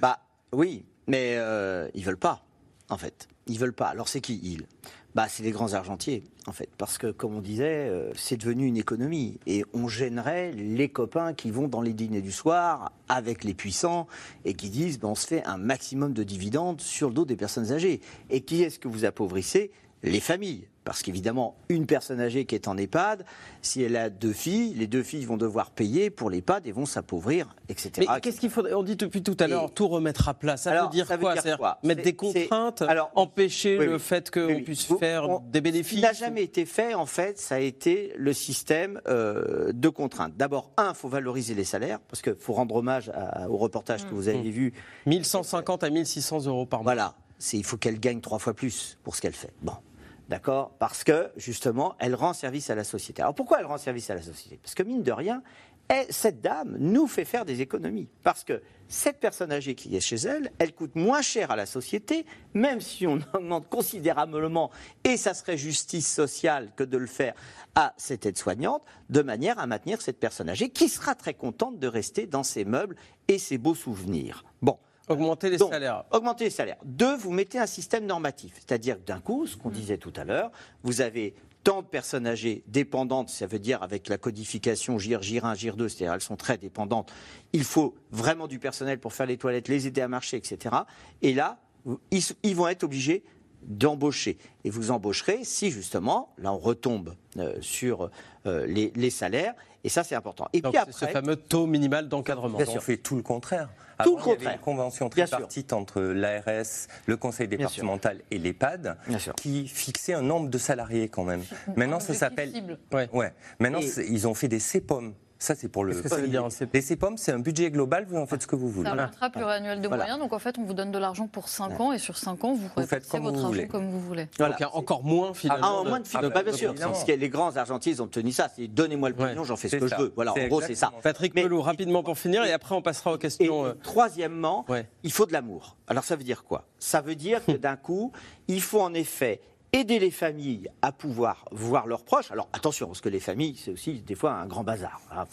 Bah oui, mais euh, ils veulent pas, en fait. Ils veulent pas. Alors c'est qui ils? Bah, c'est les grands argentiers, en fait, parce que, comme on disait, euh, c'est devenu une économie. Et on gênerait les copains qui vont dans les dîners du soir avec les puissants et qui disent ben, on se fait un maximum de dividendes sur le dos des personnes âgées. Et qui est-ce que vous appauvrissez? Les familles. Parce qu'évidemment, une personne âgée qui est en EHPAD, si elle a deux filles, les deux filles vont devoir payer pour l'EHPAD et vont s'appauvrir, etc. Mais qu'est-ce qu'il faudrait On dit depuis tout à l'heure, tout remettre à plat. Ça veut dire quoi, Mettre des contraintes, alors, empêcher le fait qu'on puisse faire des bénéfices? Ce qui n'a jamais été fait, en fait, ça a été le système euh, de contraintes. D'abord, un, il faut valoriser les salaires, parce qu'il faut rendre hommage au reportage que vous avez Mmh. vu. 1150 à 1600 euros par mois. Voilà, il faut qu'elle gagne trois fois plus pour ce qu'elle fait. Bon. D'accord? Parce que, justement, elle rend service à la société. Alors pourquoi elle rend service à la société? Parce que, mine de rien, elle- cette dame nous fait faire des économies. Parce que cette personne âgée qui est chez elle, elle coûte moins cher à la société, même si on [LAUGHS] augmente considérablement, et ça serait justice sociale que de le faire à cette aide-soignante, de manière à maintenir cette personne âgée qui sera très contente de rester dans ses meubles et ses beaux souvenirs. Bon. Augmenter les Donc, salaires. Augmenter les salaires. Deux, vous mettez un système normatif. C'est-à-dire que d'un coup, ce qu'on Mmh. disait tout à l'heure, vous avez tant de personnes âgées dépendantes, ça veut dire avec la codification GIR, GIR1, GIR2, c'est-à-dire elles sont très dépendantes. Il faut vraiment du personnel pour faire les toilettes, les aider à marcher, etc. Et là, ils vont être obligés d'embaucher. Et vous embaucherez si justement, là on retombe euh, sur euh, les, les salaires, et ça c'est important. Et Donc puis c'est ce après, fameux taux minimal d'encadrement. Bien On fait tout le contraire. Tout le il y avait contraire. une convention Bien tripartite entre l'ARS, le conseil départemental et l'EHPAD qui fixait un nombre de salariés quand même. Maintenant, ça s'appelle. Ouais. Ouais. Maintenant, Et- ils ont fait des CEPOM. Ça, c'est pour le. Qu'est-ce que ça veut dire, un CEPOM Les CEPOM, c'est un budget global, vous en faites ce que vous C'est voulez. un contrat pluriannuel de Voilà. moyens, donc en fait, on vous donne de l'argent pour 5 ans, et sur 5 ans, vous, faites répartissez comme votre vous argent voulez. comme vous voulez. Voilà. Donc il y a encore moins finalement. Ah, en moins de. Bah, bien sûr. évidemment. Parce que les grands argentiers, ils ont obtenu ça. C'est donnez-moi le pognon, j'en fais ce C'est que ça. je veux. Voilà, C'est en gros, c'est ça. Patrick Pelou, rapidement pour finir, et après on passera aux questions. Et euh, troisièmement, il faut de l'amour. Alors ça veut dire quoi? Ça veut dire que [LAUGHS] d'un coup, il faut en effet aider les familles à pouvoir voir leurs proches. Alors attention, parce que les familles, c'est aussi des fois un grand bazar. hein,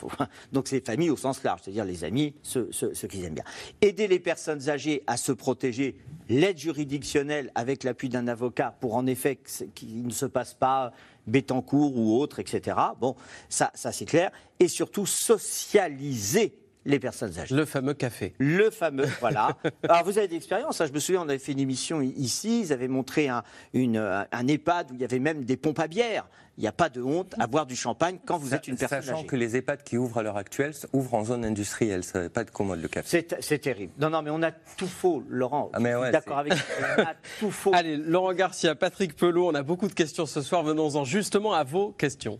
[LAUGHS] Donc c'est les familles au sens large, c'est-à-dire les amis, ceux, ceux- ceux qu'ils aiment bien. Aider les personnes âgées à se protéger, l'aide juridictionnelle avec l'appui d'un avocat pour en effet qu'il ne se passe pas Bétancourt ou autre, etc. Bon, ça, ça c'est clair. Et surtout socialiser les personnes âgées. Le fameux café. Le fameux, voilà. [LAUGHS] Alors vous avez de l'expérience, hein, je me souviens, on avait fait une émission ici, ils avaient montré un, une, un EHPAD où il y avait même des pompes à bière. Il n'y a pas de honte à boire du champagne quand vous êtes une personne Sachant âgée. que les EHPAD qui ouvrent à l'heure actuelle ouvrent en zone industrielle, ça n'est pas de commode le café. C'est terrible. Non, non, mais on a tout faux, Laurent. Ah, mais ouais, d'accord avec vous. On a [LAUGHS] tout faux. Allez, Laurent Garcia, Patrick Pelot, on a beaucoup de questions ce soir. Venons-en justement à vos questions.